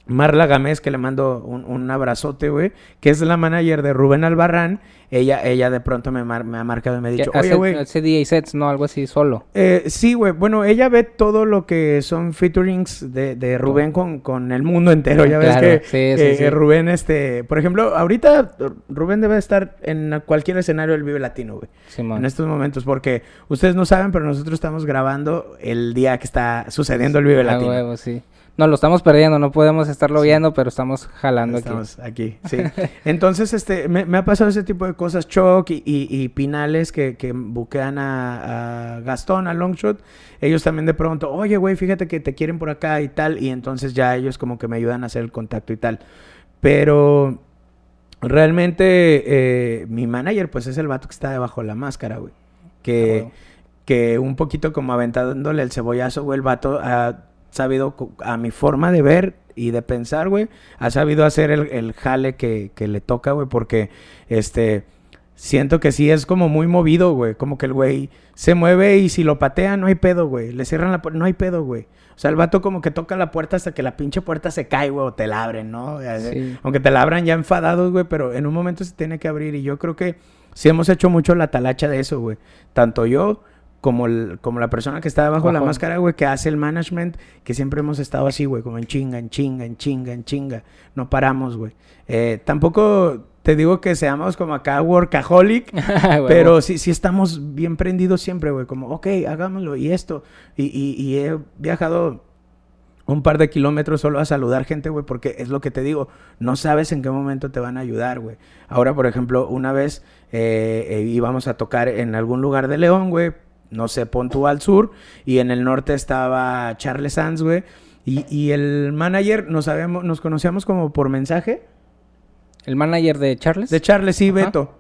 Marla Gámez, que le mando un, un abrazote, güey, que es la manager de Rubén Albarrán. Ella, ella de pronto me, mar- me ha marcado y me ha dicho, oye, güey, hace DJ sets, ¿no? Algo así solo. eh, sí, güey. Bueno, ella ve todo lo que son featurings de, de Rubén con, con el mundo entero. Ya ves que sí, sí, eh, sí. Rubén, este... Por ejemplo, ahorita Rubén debe estar en cualquier escenario del Vive Latino, güey. Simón. En estos momentos, porque ustedes no saben, pero nosotros estamos grabando el día que está sucediendo el Vive Latino. huevo, sí. No, lo estamos perdiendo, no podemos estarlo viendo, pero estamos jalando aquí. Estamos aquí, sí. [laughs] Entonces, este, me, me ha pasado ese tipo de cosas, Choc y, y- y Pinales que, que buquean a, a Gastón, a Longshot. Ellos también de pronto, oye, güey, fíjate que te quieren por acá y tal. Y entonces ya ellos como que me ayudan a hacer el contacto y tal. Pero realmente eh, mi manager, pues es el vato que está debajo de la máscara, güey. Que, A huevo. que un poquito como aventándole el cebollazo, güey, el vato ha sabido, a mi forma de ver y de pensar, güey, ha sabido hacer el, el jale que, que le toca, güey, porque, este, siento que sí es como muy movido, güey, como que el güey se mueve y si lo patea no hay pedo, güey, le cierran la puerta, no hay pedo, güey. O sea, el vato como que toca la puerta hasta que la pinche puerta se cae, güey, o te la abren, ¿no? Sí. Aunque te la abran ya enfadados, güey, pero en un momento se tiene que abrir y yo creo que sí hemos hecho mucho la talacha de eso, güey. Tanto yo como, el- como la persona que está debajo de la máscara, güey, que hace el management, que siempre hemos estado así, güey, como en chinga, en chinga, en chinga, en chinga. No paramos, güey. Eh, tampoco te digo que seamos como acá workaholic, [laughs] pero sí, sí estamos bien prendidos siempre, güey. Como, ok, hagámoslo y esto. Y, y- y he viajado un par de kilómetros solo a saludar gente, güey, porque es lo que te digo, no sabes en qué momento te van a ayudar, güey. Ahora, por ejemplo, una vez eh, eh, íbamos a tocar en algún lugar de León, güey, no sé, pon tú al sur, y en el norte estaba Charles Sanz, güey, y, y el manager nos, sabemos, nos conocíamos como por mensaje, ¿El manager de Charles? de Charles, sí, Ajá. Beto.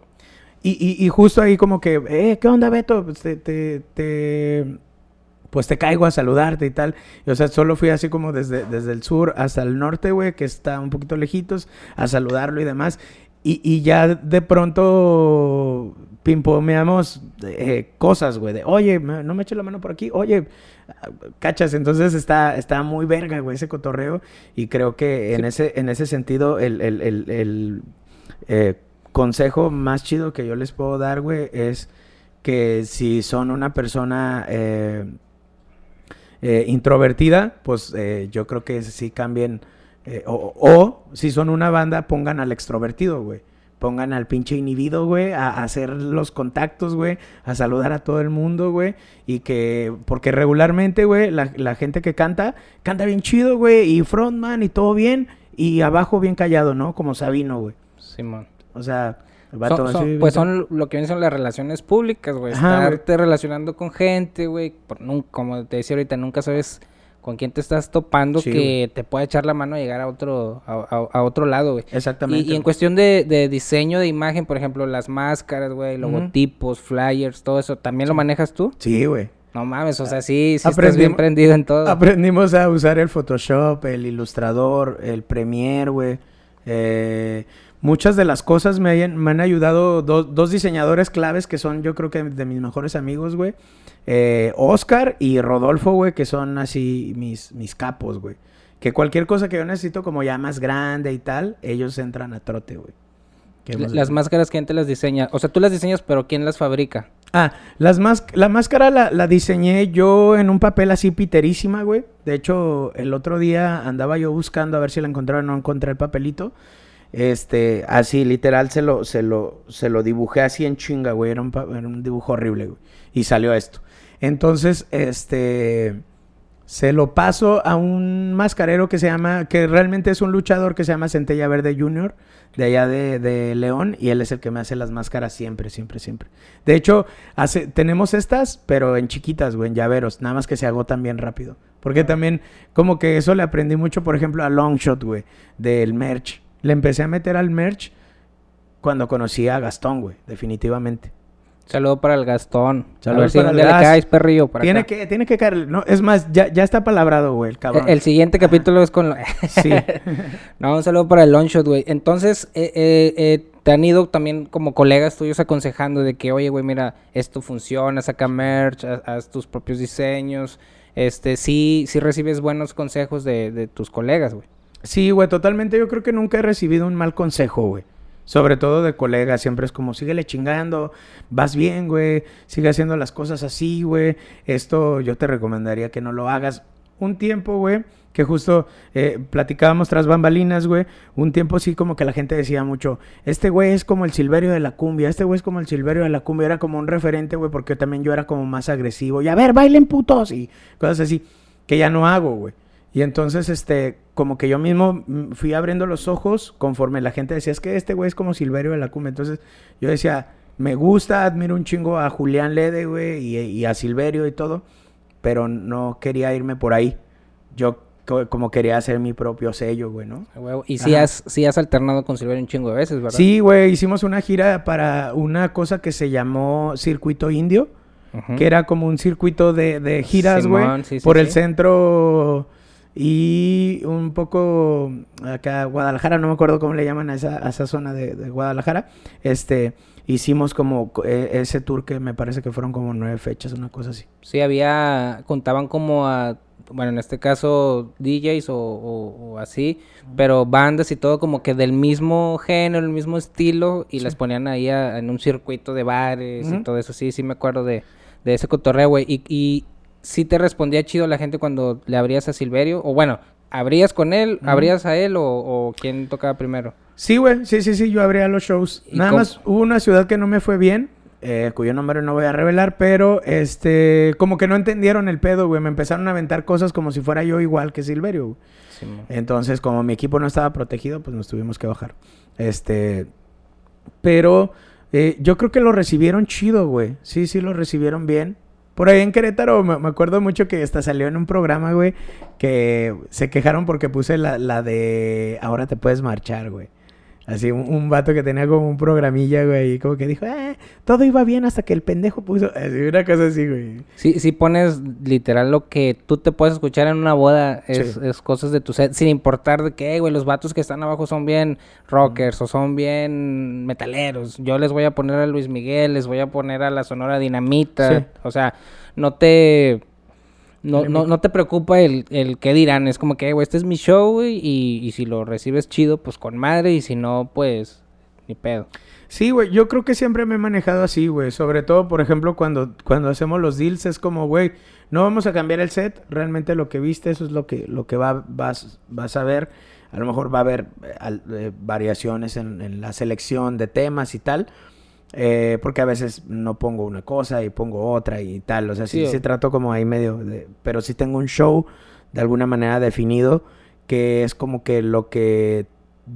Y, y, y justo ahí como que, eh, ¿qué onda, Beto? Pues te, te, te- pues te caigo a saludarte y tal. O sea, solo fui así como desde, desde el sur hasta el norte, güey, que está un poquito lejitos, a saludarlo y demás. Y, y ya de pronto pimpomeamos eh, cosas, güey, de, oye, no me eches la mano por aquí, oye, cachas, entonces está, está muy verga, güey, ese cotorreo. Y creo que en, ese, en ese sentido, el, el, el, el, eh, consejo más chido que yo les puedo dar, güey, es que si son una persona eh, eh, introvertida, pues yo creo que sí cambien. o, o si son una banda, pongan al extrovertido, güey. Pongan al pinche inhibido, güey, a, a hacer los contactos, güey, a saludar a todo el mundo, güey. Y que, porque regularmente, güey, la, la gente que canta, canta bien chido, güey, y frontman y todo bien, y abajo bien callado, ¿no? Como Sabino, güey. Simón. O sea, Son- son- así, pues son lo que vienen son las relaciones públicas, güey. Estarte relacionando con gente, güey. Como te decía ahorita, nunca sabes con quién te estás topando Sí, que te puede echar la mano a llegar a otro, a, a- a otro lado, güey. Exactamente. Y, y en cuestión de, de diseño de imagen, por ejemplo, las máscaras, güey, logotipos, flyers, todo eso, ¿también lo manejas tú? Sí, güey. No mames, o sea, sí, sí estás bien prendido en todo. Aprendimos a usar el Photoshop, el Ilustrador, el Premiere, güey. Eh, muchas de las cosas me, hayan- me han ayudado dos, dos diseñadores claves que son yo creo que de mis mejores amigos, güey. Eh, Oscar y Rodolfo, güey, que son así mis, mis capos, güey. Que cualquier cosa que yo necesito como ya más grande y tal, ellos entran a trote, güey. Las máscaras, ¿quién te las diseña? O sea, tú las diseñas, pero ¿quién las fabrica? Ah, las más, la máscara la, la diseñé yo en un papel así piterísima, güey. De hecho, el otro día andaba yo buscando a ver si la encontraba, no encontré el papelito. Este, así, literal, se lo, se lo, se lo dibujé así en chinga, güey. Era un, era un dibujo horrible, güey. Y salió esto. Entonces, este, se lo paso a un mascarero que se llama, que realmente es un luchador que se llama Centella Verde Jr., de allá de, de León, y él es el que me hace las máscaras siempre, siempre, siempre. De hecho, hace, tenemos estas, pero en chiquitas, güey, en llaveros, nada más que se agotan bien rápido. Porque también, como que eso le aprendí mucho, por ejemplo, a Longshot, güey, del merch. Le empecé a meter al merch cuando conocí a Gastón, güey, definitivamente. Saludo para el Gastón. a Saludos ver si para un el le caes, perrillo, para Tiene acá. que, tiene que caer, no, es más, ya, ya está palabrado, güey, el cabrón. El, el siguiente capítulo es con... lo- [laughs] Sí. [laughs] no, un saludo para el Longshot, güey. Entonces, eh, eh, eh, te han ido también como colegas tuyos aconsejando de que, oye, güey, mira, esto funciona, saca merch, haz, haz tus propios diseños. Este, sí, sí recibes buenos consejos de, de tus colegas, güey. Sí, güey, totalmente. Yo creo que nunca he recibido un mal consejo, güey. Sobre todo de colegas. Siempre es como, síguele chingando, vas bien, güey. Sigue haciendo las cosas así, güey. Esto yo te recomendaría que no lo hagas. Un tiempo, güey, que justo eh, platicábamos tras bambalinas, güey. Un tiempo sí como que la gente decía mucho, este güey es como el Silverio de la cumbia, este güey es como el Silverio de la cumbia. Era como un referente, güey, porque también yo era como más agresivo. Y a ver, bailen putos y cosas así. Que ya no hago, güey. Y entonces, este, como que yo mismo fui abriendo los ojos conforme la gente decía, es que este güey es como Silverio de la Cumbia. Entonces, yo decía, me gusta, admiro un chingo a Julián Lede, güey, y, y a Silverio y todo, pero no quería irme por ahí. Yo co- como quería hacer mi propio sello, güey, ¿no? Y sí Ajá. has, sí has alternado con Silverio un chingo de veces, ¿verdad? Sí, güey, hicimos una gira para una cosa que se llamó Circuito Indio, que era como un circuito de, de giras, güey, Simón, sí, sí, por el centro y un poco acá Guadalajara, no me acuerdo cómo le llaman a esa, a esa zona de, de Guadalajara. Este, hicimos como co- eh, ese tour que me parece que fueron como nueve fechas, una cosa así. Sí, había, contaban como a, bueno, en este caso DJs o, o- o así, pero bandas y todo como que del mismo género, el mismo estilo, y las ponían ahí a- en un circuito de bares y todo eso. Sí, sí me acuerdo de, de ese cotorreo, güey. Y, y sí te respondía chido la gente cuando le abrías a Silverio, o bueno, ¿abrías con él, abrías a él o, o quién tocaba primero? Sí, güey, sí, sí, sí, yo abría los shows. ¿Y Nada cómo? más hubo una ciudad que no me fue bien, eh, cuyo nombre no voy a revelar, pero este, como que no entendieron el pedo, güey. Me empezaron a aventar cosas como si fuera yo igual que Silverio, güey. Sí, mo. Entonces, como mi equipo no estaba protegido, pues nos tuvimos que bajar. Este, pero eh, yo creo que lo recibieron chido, güey. Sí, sí, lo recibieron bien. Por ahí en Querétaro me, acuerdo mucho que hasta salió en un programa, güey, que se quejaron porque puse la, la de ahora te puedes marchar, güey. Así, un, un vato que tenía como un programilla, güey, y como que dijo, ah, todo iba bien hasta que el pendejo puso, así, una cosa así, güey. Sí, sí pones literal lo que tú te puedes escuchar en una boda, es, Sí. es cosas de tu set, sin importar de "Ey, güey, los vatos que están abajo son bien rockers o son bien metaleros. Yo les voy a poner a Luis Miguel, les voy a poner a la Sonora Dinamita. Sí. O sea, no te... No, no, no te preocupa el, el qué dirán, es como que, "Ey, güey, este es mi show, güey, y, y si lo recibes chido, pues con madre, y si no, pues ni pedo. Sí, güey, yo creo que siempre me he manejado así, güey. Sobre todo, por ejemplo, cuando, cuando hacemos los deals es como, güey, no vamos a cambiar el set. Realmente lo que viste, eso es lo que, lo que va, vas, vas a ver. A lo mejor va a haber eh, eh, variaciones en, en la selección de temas y tal. Eh, porque a veces no pongo una cosa y pongo otra y tal. O sea, sí, Sí, sí o- trato como ahí medio de... Pero sí tengo un show de alguna manera definido que es como que lo que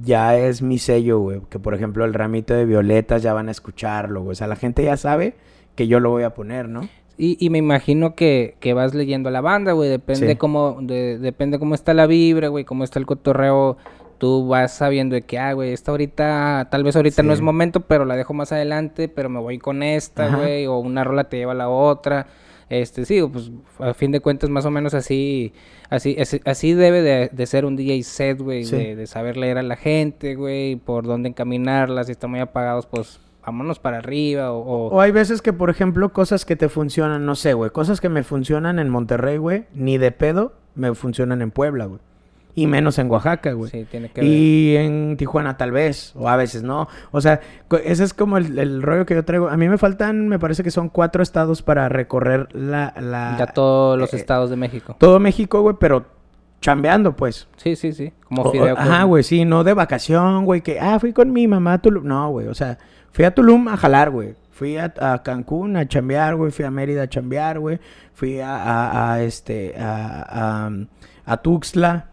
ya es mi sello, güey. Que por ejemplo el ramito de violetas ya van a escucharlo, güey. O sea, la gente ya sabe que yo lo voy a poner, ¿no? Y, y me imagino que, que vas leyendo a la banda, güey. Depende Sí. cómo, de- depende cómo está la vibra, güey, cómo está el cotorreo. Tú vas sabiendo de que, ah, güey, esta ahorita, tal vez ahorita no es momento, pero la dejo más adelante, pero me voy con esta, Ajá. güey. O una rola te lleva a la otra. Este, sí, pues a fin de cuentas más o menos así, así, así, así debe de, de ser un DJ set, güey, Sí. de, de saber leer a la gente, güey, por dónde encaminarla, si están muy apagados, pues vámonos para arriba o... o- O hay veces que, por ejemplo, cosas que te funcionan, no sé, güey, cosas que me funcionan en Monterrey, güey, ni de pedo me funcionan en Puebla, güey. Y menos en Oaxaca, güey. sí, tiene que ver. Y en Tijuana tal vez, o a veces no. O sea, ese es como el, el rollo que yo traigo. A mí me faltan, me parece que son cuatro estados para recorrer la... la Ya todos los eh, estados de México. Todo México, güey, pero chambeando, pues. Sí, sí, sí, como o- Fideo. ajá, güey, sí, no de vacación, güey, que, ah, fui con mi mamá a Tulum. No, güey, o sea, fui a Tulum a jalar, güey. Fui a, a Cancún a chambear, güey. Fui a Mérida a chambear, güey. Fui a, a- a, este, a, a, a Tuxtla,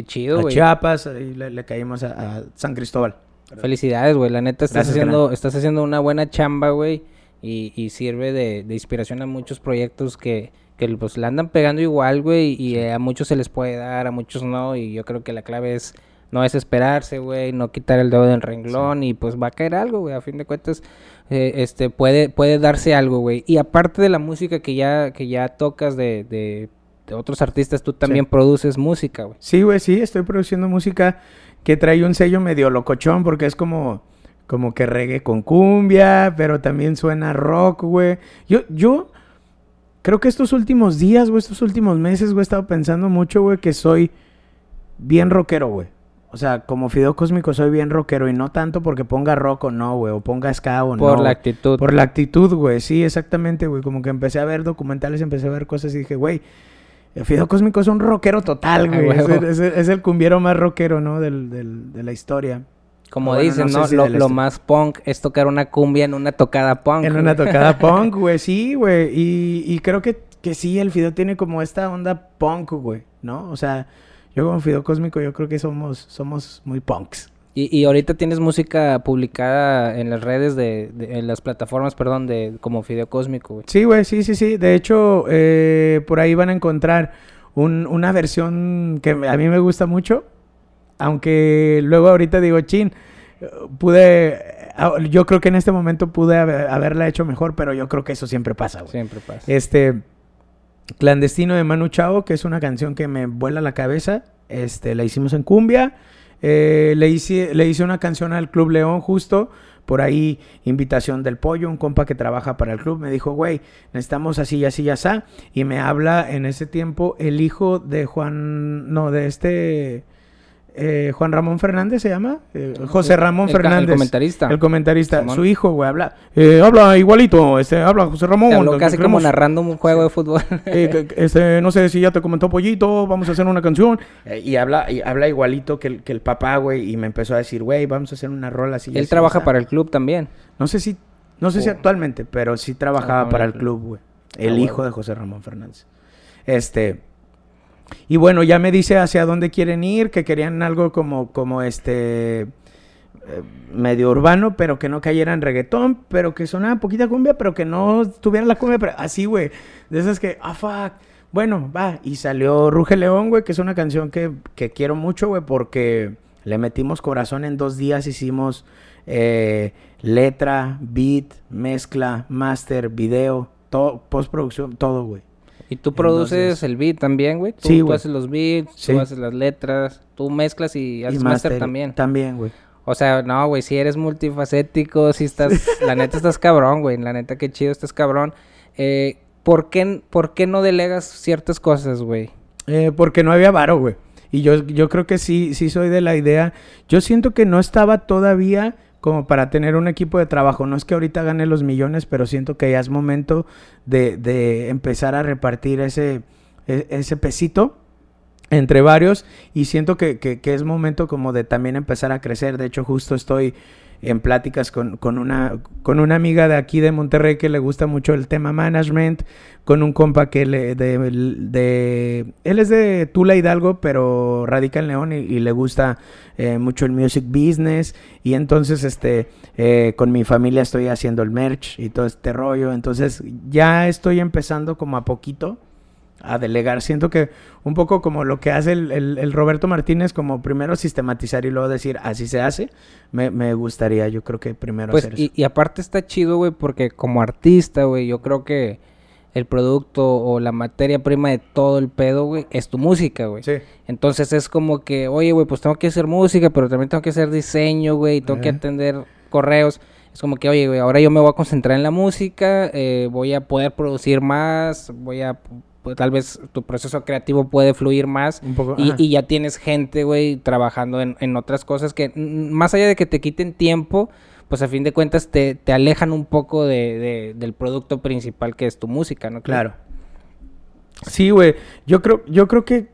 Qué chido, a güey. Chiapas, y le, le caímos a, a San Cristóbal. Felicidades, güey. La neta, estás Gracias, haciendo, estás haciendo una buena chamba, güey. Y, y sirve de, de inspiración a muchos proyectos que, que pues la andan pegando igual, güey. Y eh, a muchos se les puede dar, a muchos no. Y yo creo que la clave es no desesperarse, güey. No quitar el dedo del renglón. Y pues va a caer algo, güey. A fin de cuentas, eh, este, puede, puede darse algo, güey. Y aparte de la música que ya, que ya tocas de otros artistas, tú también produces música, güey. Sí, güey, sí, estoy produciendo música que trae un sello medio locochón porque es como, como que reggae con cumbia, pero también suena rock, güey. Yo, yo creo que estos últimos días, güey, estos últimos meses, güey, he estado pensando mucho, güey, que soy bien rockero, güey. O sea, como Fideo Cósmico soy bien rockero y no tanto porque ponga rock o no, güey, o ponga ska o no. Por la actitud. Por la actitud, güey, sí, exactamente, güey. Como que empecé a ver documentales, empecé a ver cosas y dije, güey, Fideo Cósmico es un rockero total, Ah, güey. Es, el- es el- es el cumbiero más rockero, ¿no? Del, del- de la historia. Como Bueno, dicen, no sé ¿no? si lo, más punk es tocar una cumbia en una tocada punk. En una tocada [laughs] punk, güey, sí, güey. Y, y creo que, que sí, el Fideo tiene como esta onda punk, güey, ¿no? O sea, yo como Fideo Cósmico, yo creo que somos, somos muy punks. Y, y ahorita tienes música publicada en las redes de, de- en las plataformas, perdón, de como Fideo Cósmico, güey. Sí, güey, sí, sí, sí. De hecho, eh, por ahí van a encontrar un- una versión que a mí me gusta mucho. Aunque luego ahorita digo, chin, pude... ah, Yo creo que en este momento pude haber- haberla hecho mejor, pero yo creo que eso siempre pasa, güey. Siempre pasa. Este, Clandestino de Manu Chao, que es una canción que me vuela la cabeza. Este, la hicimos en cumbia. Eh, le, hice, le hice una canción al Club León justo. Por ahí, invitación del pollo, un compa que trabaja para el club, me dijo, güey, necesitamos así, así, así. Y me habla en ese tiempo el hijo de Juan, no, de este, eh, Juan Ramón Fernández se llama, Eh, José Ramón El ca- el Fernández. comentarista. El comentarista, Simón. su hijo, güey, habla, eh, habla igualito, este, habla José Ramón. Te habló casi como queremos- narrando un juego de fútbol. [laughs] eh, este, no sé si ya te comentó Pollito, vamos a hacer una canción. Eh, y habla y habla igualito que el, que el papá, güey, y me empezó a decir, güey, vamos a hacer una rola así. Él así, trabaja así". para el club también. No sé si, no sé si Oh. actualmente, pero sí trabajaba Trabajaba para el el club, güey. El Ah, hijo huevo. de José Ramón Fernández. Este. Y bueno, ya me dice hacia dónde quieren ir, que querían algo como, como este. eh, medio urbano, pero que no cayera en reggaetón, pero que sonara poquita cumbia, pero que no tuviera la cumbia, pero así, güey. De esas que, ah, fuck. Bueno, va. Y salió Ruge León, güey, que es una canción que, que quiero mucho, güey, porque le metimos corazón en dos días, hicimos eh, letra, beat, mezcla, master, video, todo, postproducción, todo, güey. Y tú produces Entonces- el beat también, güey. Tú, Sí, tú güey. haces los beats, Sí. tú haces las letras, tú mezclas y haces Y master, master también. También, güey. O sea, no, güey, si eres multifacético, si estás, [laughs] la neta estás cabrón, güey, la neta qué chido estás cabrón. Eh, ¿por, qué, ¿Por qué no delegas ciertas cosas, güey? Eh, porque no había varo, güey. Y yo, yo creo que sí, sí soy de la idea. Yo siento que no estaba todavía como para tener un equipo de trabajo. No es que ahorita gane los millones, pero siento que ya es momento de, de empezar a repartir ese, e- ese pesito entre varios. Y siento que, que- que es momento como de también empezar a crecer. De hecho, justo estoy en pláticas con, con una, con una amiga de aquí de Monterrey que le gusta mucho el tema management, con un compa que le, de, él es de Tula Hidalgo, pero radica en León y, y le gusta eh, mucho el music business, y entonces este, eh, con mi familia estoy haciendo el merch y todo este rollo, entonces ya estoy empezando como a poquito a delegar. Siento que un poco como lo que hace el, el- el Roberto Martínez, como primero sistematizar y luego decir así se hace, me, me gustaría, yo creo que primero Pues, hacer eso. y, y aparte está chido, güey, porque como artista, güey, yo creo que el producto o la materia prima de todo el pedo, güey, es tu música, güey. Sí. Entonces es como que, oye, güey, pues tengo que hacer música, pero también tengo que hacer diseño, güey, y tengo que Ajá. atender correos. Es como que, oye, güey, ahora yo me voy a concentrar en la música, eh, voy a poder producir más, voy a, pues, tal vez tu proceso creativo puede fluir más. Un poco. Y, y ya tienes gente, güey, trabajando en, en otras cosas que, mm, más allá de que te quiten tiempo, pues a fin de cuentas te, te alejan un poco de, de- del producto principal que es tu música, ¿no? Claro. Sí, güey. Yo creo, yo creo que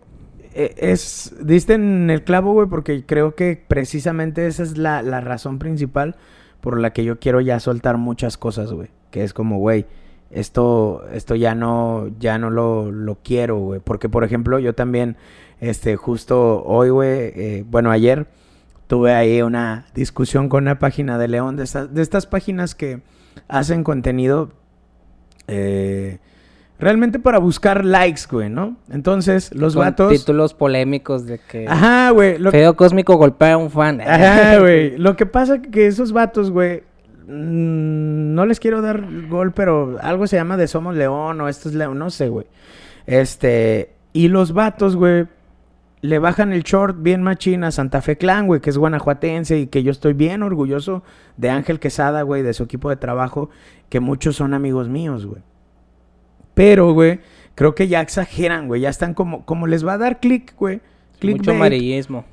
eh, es. Diste en el clavo, güey, porque creo que precisamente esa es la, la razón principal por la que yo quiero ya soltar muchas cosas, güey. Que es como, güey, esto, esto ya no, ya no lo, lo quiero, güey. Porque, por ejemplo, yo también, este, justo hoy, güey, eh, bueno, ayer tuve ahí una discusión con una página de León, de estas, de estas páginas que hacen contenido eh, realmente para buscar likes, güey, ¿no? Entonces, los Con vatos... títulos polémicos de que Ajá, güey. Lo... Feo Cósmico golpea a un fan. Ajá, [laughs] güey. Lo que pasa que esos vatos, güey, no les quiero dar gol, pero algo se llama de Somos León o esto es León, no sé, güey. Este, y los vatos, güey, le bajan el short bien machín a Santa Fe Clan, güey, que es guanajuatense y que yo estoy bien orgulloso de Ángel Quesada, güey, de su equipo de trabajo, que muchos son amigos míos, güey. Pero, güey, creo que ya exageran, güey, ya están como, como les va a dar clic, güey. Mucho clickbait, amarillismo.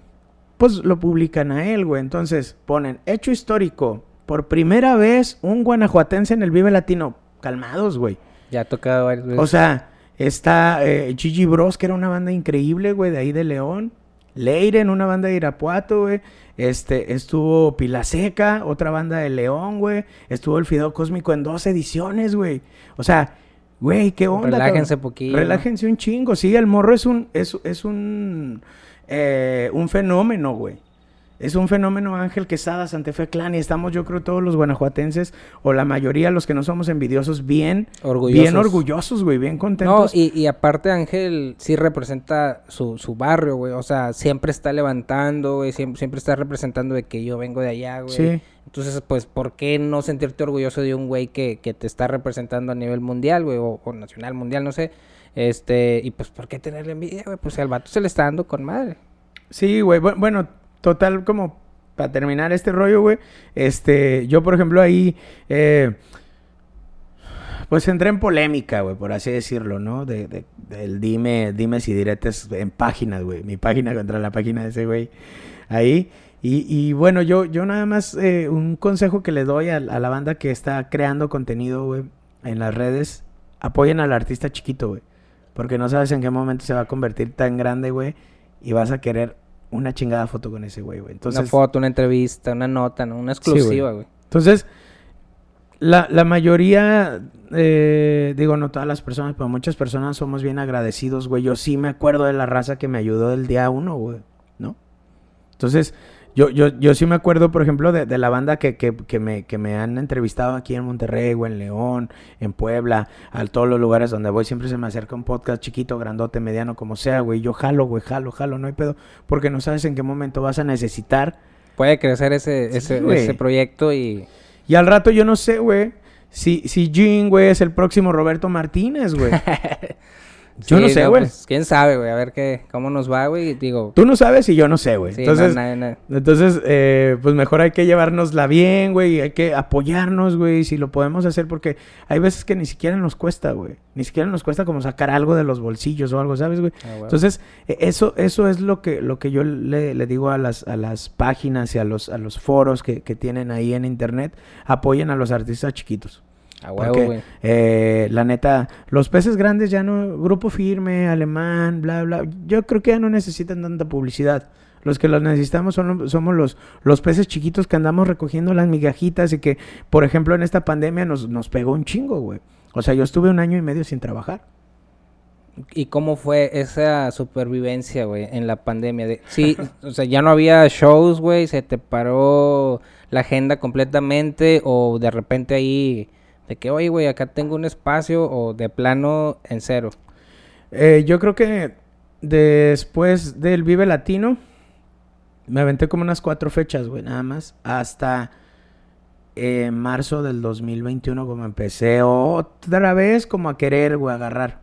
pues lo publican a él, güey. Entonces ponen, hecho histórico, por primera vez un guanajuatense en el Vive Latino. Calmados, güey. Ya ha tocado varias veces. O sea, está eh, Gigi Bros, que era una banda increíble, güey, de ahí de León. Leiren, una banda de Irapuato, güey. Este, estuvo Pilaseca, otra banda de León, güey. Estuvo el Fideo Cósmico en dos ediciones, güey. O sea, güey, qué onda. Relájense poquillo. Relájense un chingo. Sí, el morro es un, es, es un, eh, un fenómeno, güey. Es un fenómeno Ángel Quesada, Santa Fe Clan, y estamos yo creo todos los guanajuatenses, o la mayoría, los que no somos envidiosos, bien, Orgullosos. bien orgullosos, güey, bien No, contentos. y, y aparte Ángel sí representa su, su barrio, güey. O sea, siempre está levantando, güey. Siempre, siempre está representando de que yo vengo de allá, güey. Sí. Entonces, pues, ¿por qué no sentirte orgulloso de un güey que, que te está representando a nivel mundial, güey? O, o nacional, mundial, no sé. Este, y pues, ¿por qué tenerle envidia, güey? Pues al vato se le está dando con madre. Sí, güey. Bu- Bueno, total, como para terminar este rollo, güey. Este, yo, por ejemplo, ahí, eh, pues entré en polémica, güey, por así decirlo, ¿no? De, de- del dime, dime si diretes en páginas, güey. Mi página contra la página de ese güey. Ahí. Y, bueno, yo, yo nada más eh, un consejo que le doy a, a la banda que está creando contenido, güey, en las redes. Apoyen al artista chiquito, güey. Porque no sabes en qué momento se va a convertir tan grande, güey. Y vas a querer una chingada foto con ese güey, güey. Entonces, una foto, una entrevista, una nota, ¿no? Una güey. exclusiva, güey. entonces la, la mayoría, eh, digo, no todas las personas, pero muchas personas somos bien agradecidos, güey. Yo sí me acuerdo de la raza que me ayudó del día uno, güey, ¿no? Entonces, yo, yo, yo sí me acuerdo, por ejemplo, de, de la banda que, que, que, me, que me han entrevistado aquí en Monterrey, o en León, en Puebla, a todos los lugares donde voy. Siempre se me acerca un podcast chiquito, grandote, mediano, como sea, güey. Yo jalo, güey, jalo, jalo, no hay pedo. Porque no sabes en qué momento vas a necesitar Puede crecer ese, Sí, ese, ese proyecto y... Y al rato yo no sé, güey, si, si Jin, güey, es el próximo Roberto Martínez, güey. [laughs] Yo no sé, güey. pues, quién sabe, güey. A ver qué, cómo nos va, güey. Digo, Tú no sabes y yo no sé, güey. sí, entonces, no, entonces eh, pues mejor hay que llevárnosla bien, güey. Hay que apoyarnos, güey, si lo podemos hacer. Porque hay veces que ni siquiera nos cuesta, güey. Ni siquiera nos cuesta como sacar algo de los bolsillos o algo, ¿sabes, güey? Ah. Entonces, e- eso, eso es lo que, lo que yo le, le digo a las, a las páginas y a los, a los foros que, que tienen ahí en internet. Apoyen a los artistas chiquitos. A huevo, Porque, güey. eh, la neta, los peces grandes ya no, grupo firme, alemán, bla, bla, yo creo que ya no necesitan tanta publicidad. Los que los necesitamos son, somos los, los peces chiquitos que andamos recogiendo las migajitas y que, por ejemplo, en esta pandemia nos, nos pegó un chingo, güey. O sea, yo estuve un año y medio sin trabajar. ¿Y cómo fue esa supervivencia, güey, en la pandemia? De, sí, [laughs] o sea, ya no había shows, güey, se te paró la agenda completamente o de repente ahí de que, oye, güey, acá tengo un espacio o de plano en cero. Eh, yo creo que después del Vive Latino, me aventé como unas cuatro fechas, güey, nada más. Hasta en marzo del 2021 como empecé otra vez como a querer, güey, agarrar.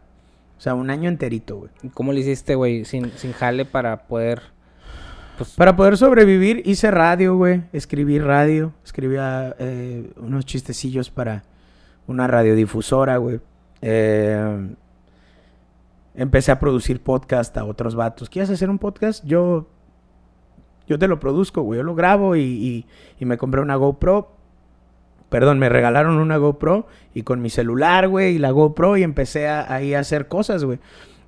O sea, un año enterito, güey. ¿Cómo le hiciste, güey, sin, sin jale para poder... Pues... Para poder sobrevivir hice radio, güey. Escribí radio. Escribía eh, unos chistecillos para una radiodifusora, güey. Eh, empecé a producir podcast a otros vatos. ¿Quieres hacer un podcast? Yo, yo te lo produzco, güey. Yo lo grabo y, y me compré una GoPro perdón, me regalaron una GoPro y con mi celular, güey, y la GoPro y empecé a, a hacer cosas, güey.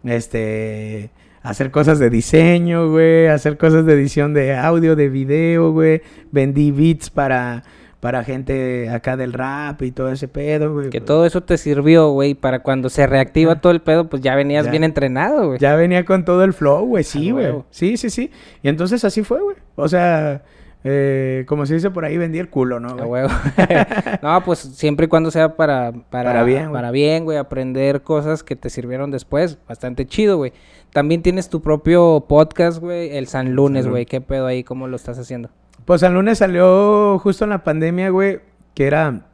Este, hacer cosas de diseño, güey, hacer cosas de edición de audio, de video, güey. Vendí beats para para gente acá del rap y todo ese pedo, güey. Que todo eso te sirvió, güey, para cuando se reactiva todo el pedo, pues ya venías bien entrenado, güey. Ya venía con todo el flow, güey, sí, güey. Sí, sí, sí. Y entonces así fue, güey. O sea, eh, como se dice por ahí, vendí el culo, ¿no? [laughs] [laughs] no, pues siempre y cuando sea para, para, bien, para bien, güey, aprender cosas que te sirvieron después, bastante chido, güey. También tienes tu propio podcast, güey, el San Lunes, güey. ¿Qué pedo ahí? ¿Cómo lo estás haciendo? Pues San Lunes salió justo en la pandemia, güey, que era...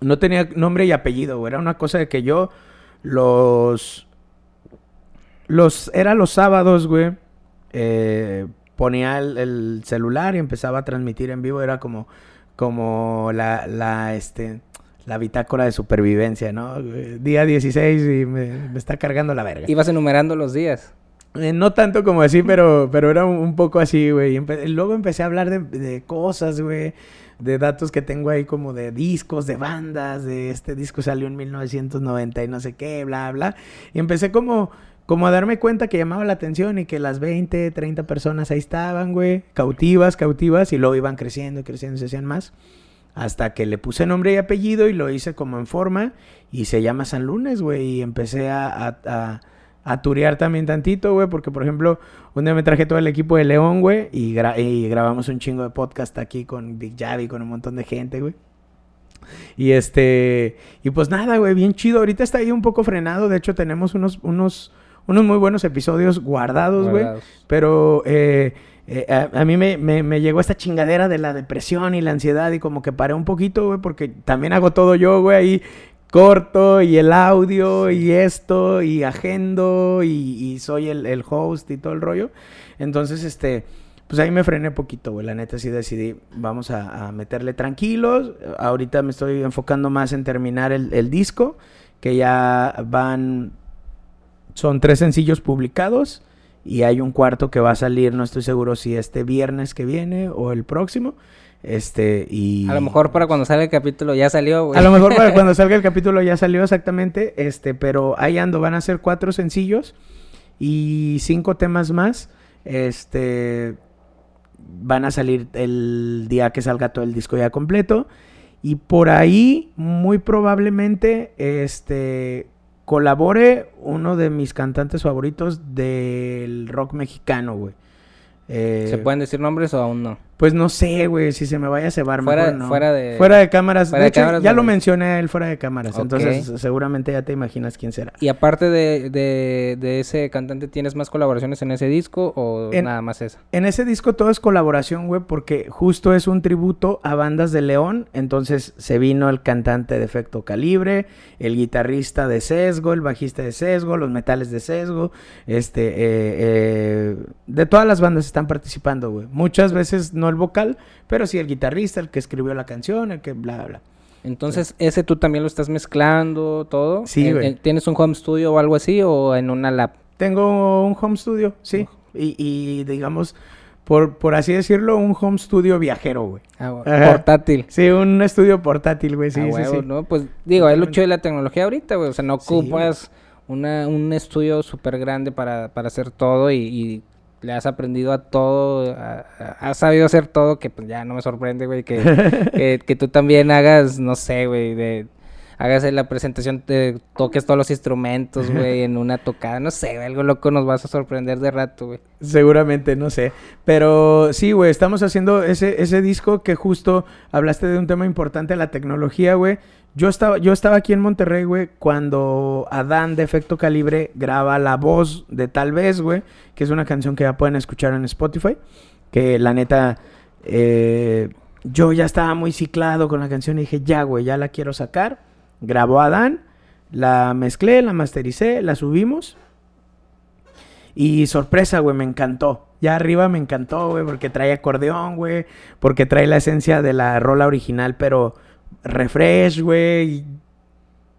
No tenía nombre y apellido, güey. Era una cosa de que yo los... Los... Era los sábados, güey. Eh, ponía el, celular y empezaba a transmitir en vivo. Era como, como la, la, este, la bitácora de supervivencia, ¿no? Día 16 y me, está cargando la verga. ¿Ibas enumerando los días? Eh, no tanto como así, pero, pero era un, poco así, güey. luego empecé a hablar de, cosas, güey. De datos que tengo ahí como de discos, de bandas, de este disco salió en 1990 y no sé qué, bla, bla. Y empecé como como a darme cuenta que llamaba la atención y que las 20, 30 personas ahí estaban, güey, cautivas, cautivas, y luego iban creciendo, creciendo, se hacían más. Hasta que le puse nombre y apellido y lo hice como en forma y se llama San Lunes, güey, y empecé a, turear también tantito, güey, porque por ejemplo, un día me traje todo el equipo de León, güey, y, y grabamos un chingo de podcast aquí con Big Javi, con un montón de gente, güey. Y este, y pues nada, güey, bien chido. Ahorita está ahí un poco frenado. De hecho, tenemos unos, unos, unos muy buenos episodios guardados, güey. Pero eh, eh, a, mí me, me, llegó esta chingadera de la depresión y la ansiedad y como que paré un poquito, güey, porque también hago todo yo, güey, ahí corto y el audio y esto y agendo y, soy el, host y todo el rollo. Entonces, este, pues ahí me frené poquito, güey. La neta sí decidí, vamos a, meterle tranquilos. Ahorita me estoy enfocando más en terminar el, el disco, que ya van son tres sencillos publicados y hay un cuarto que va a salir, no estoy seguro si este viernes que viene o el próximo. Este, y... A lo mejor para cuando salga el capítulo ya salió, güey. A lo mejor para cuando salga el [laughs] capítulo ya salió exactamente, este, pero ahí ando, van a ser cuatro sencillos y cinco temas más. Este, van a salir el día que salga todo el disco ya completo. Y por ahí, muy probablemente, este, colabore uno de mis cantantes favoritos del rock mexicano, güey. ¿Se pueden decir nombres o aún no? Pues no sé, güey, si se me vaya a cebar fuera, Fuera de... Fuera de cámaras. de, hecho, ya lo mencioné él fuera de cámaras. Entonces, seguramente ya te imaginas quién será. Y aparte de, de, ese cantante, ¿tienes más colaboraciones en ese disco o nada más esa? En ese disco todo es colaboración, güey, porque justo es un tributo a bandas de León. Entonces, se vino el cantante de Efecto Calibre, el guitarrista de Sesgo, el bajista de Sesgo, los metales de Sesgo. Este, eh, eh, de todas las bandas están participando, güey. Muchas veces no el vocal, pero sí el guitarrista, el que escribió la canción, el que bla, bla. Entonces, ¿ese tú también lo estás mezclando todo? Sí, güey. ¿Tienes un home studio o algo así o en una lab? Tengo un home studio, sí. Y, y, digamos, por, por así decirlo, un home studio viajero, güey. Ah, portátil. Sí, un estudio portátil, güey, sí, ah, sí, sí. ¿no? Pues digo, es lo chido de la tecnología ahorita, güey. O sea, no ocupas una, un estudio súper grande para, para hacer todo y le has aprendido a todo, has sabido hacer todo, que pues ya no me sorprende, güey, [laughs] que, que, tú también hagas, no sé, güey, de hagas la presentación, te toques todos los instrumentos, [laughs] güey, en una tocada, no sé, algo loco nos vas a sorprender de rato, güey. Seguramente, no sé. Pero sí, güey, estamos haciendo ese, ese disco que justo hablaste de un tema importante, la tecnología, güey. Yo estaba, yo estaba aquí en Monterrey, güey, cuando Adán de Efecto Calibre graba la voz de Tal vez, güey, que es una canción que ya pueden escuchar en Spotify, que la neta, eh, yo ya estaba muy ciclado con la canción y dije, ya, güey, ya la quiero sacar. Grabó Adán, la mezclé, la mastericé, la subimos. Y sorpresa, güey, me encantó. Ya arriba me encantó, güey, porque trae acordeón, güey. Porque trae la esencia de la rola original, pero refresh, güey.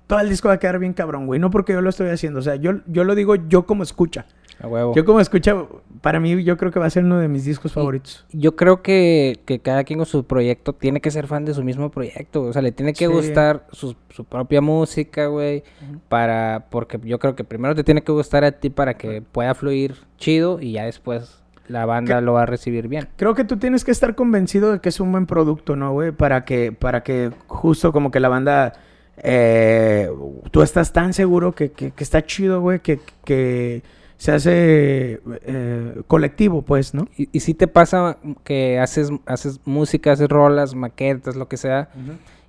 Todo el disco va a quedar bien cabrón, güey. No porque yo lo estoy haciendo. O sea, yo, yo lo digo yo como escucha. A huevo. Yo como escucha, para mí yo creo que va a ser uno de mis discos favoritos. Yo creo que, que cada quien con su proyecto tiene que ser fan de su mismo proyecto. O sea, le tiene que Sí. gustar su, su propia música, güey. Para, porque yo creo que primero te tiene que gustar a ti para que pueda fluir chido y ya después la banda lo va a recibir bien. Creo que tú tienes que estar convencido de que es un buen producto, ¿no, güey? Para que, para que justo como que la banda... eh, tú estás tan seguro que, que- que está chido, güey, que, que se hace eh, colectivo, pues, ¿no? Y, y si te pasa que haces, haces música, haces rolas, maquetas, lo que sea,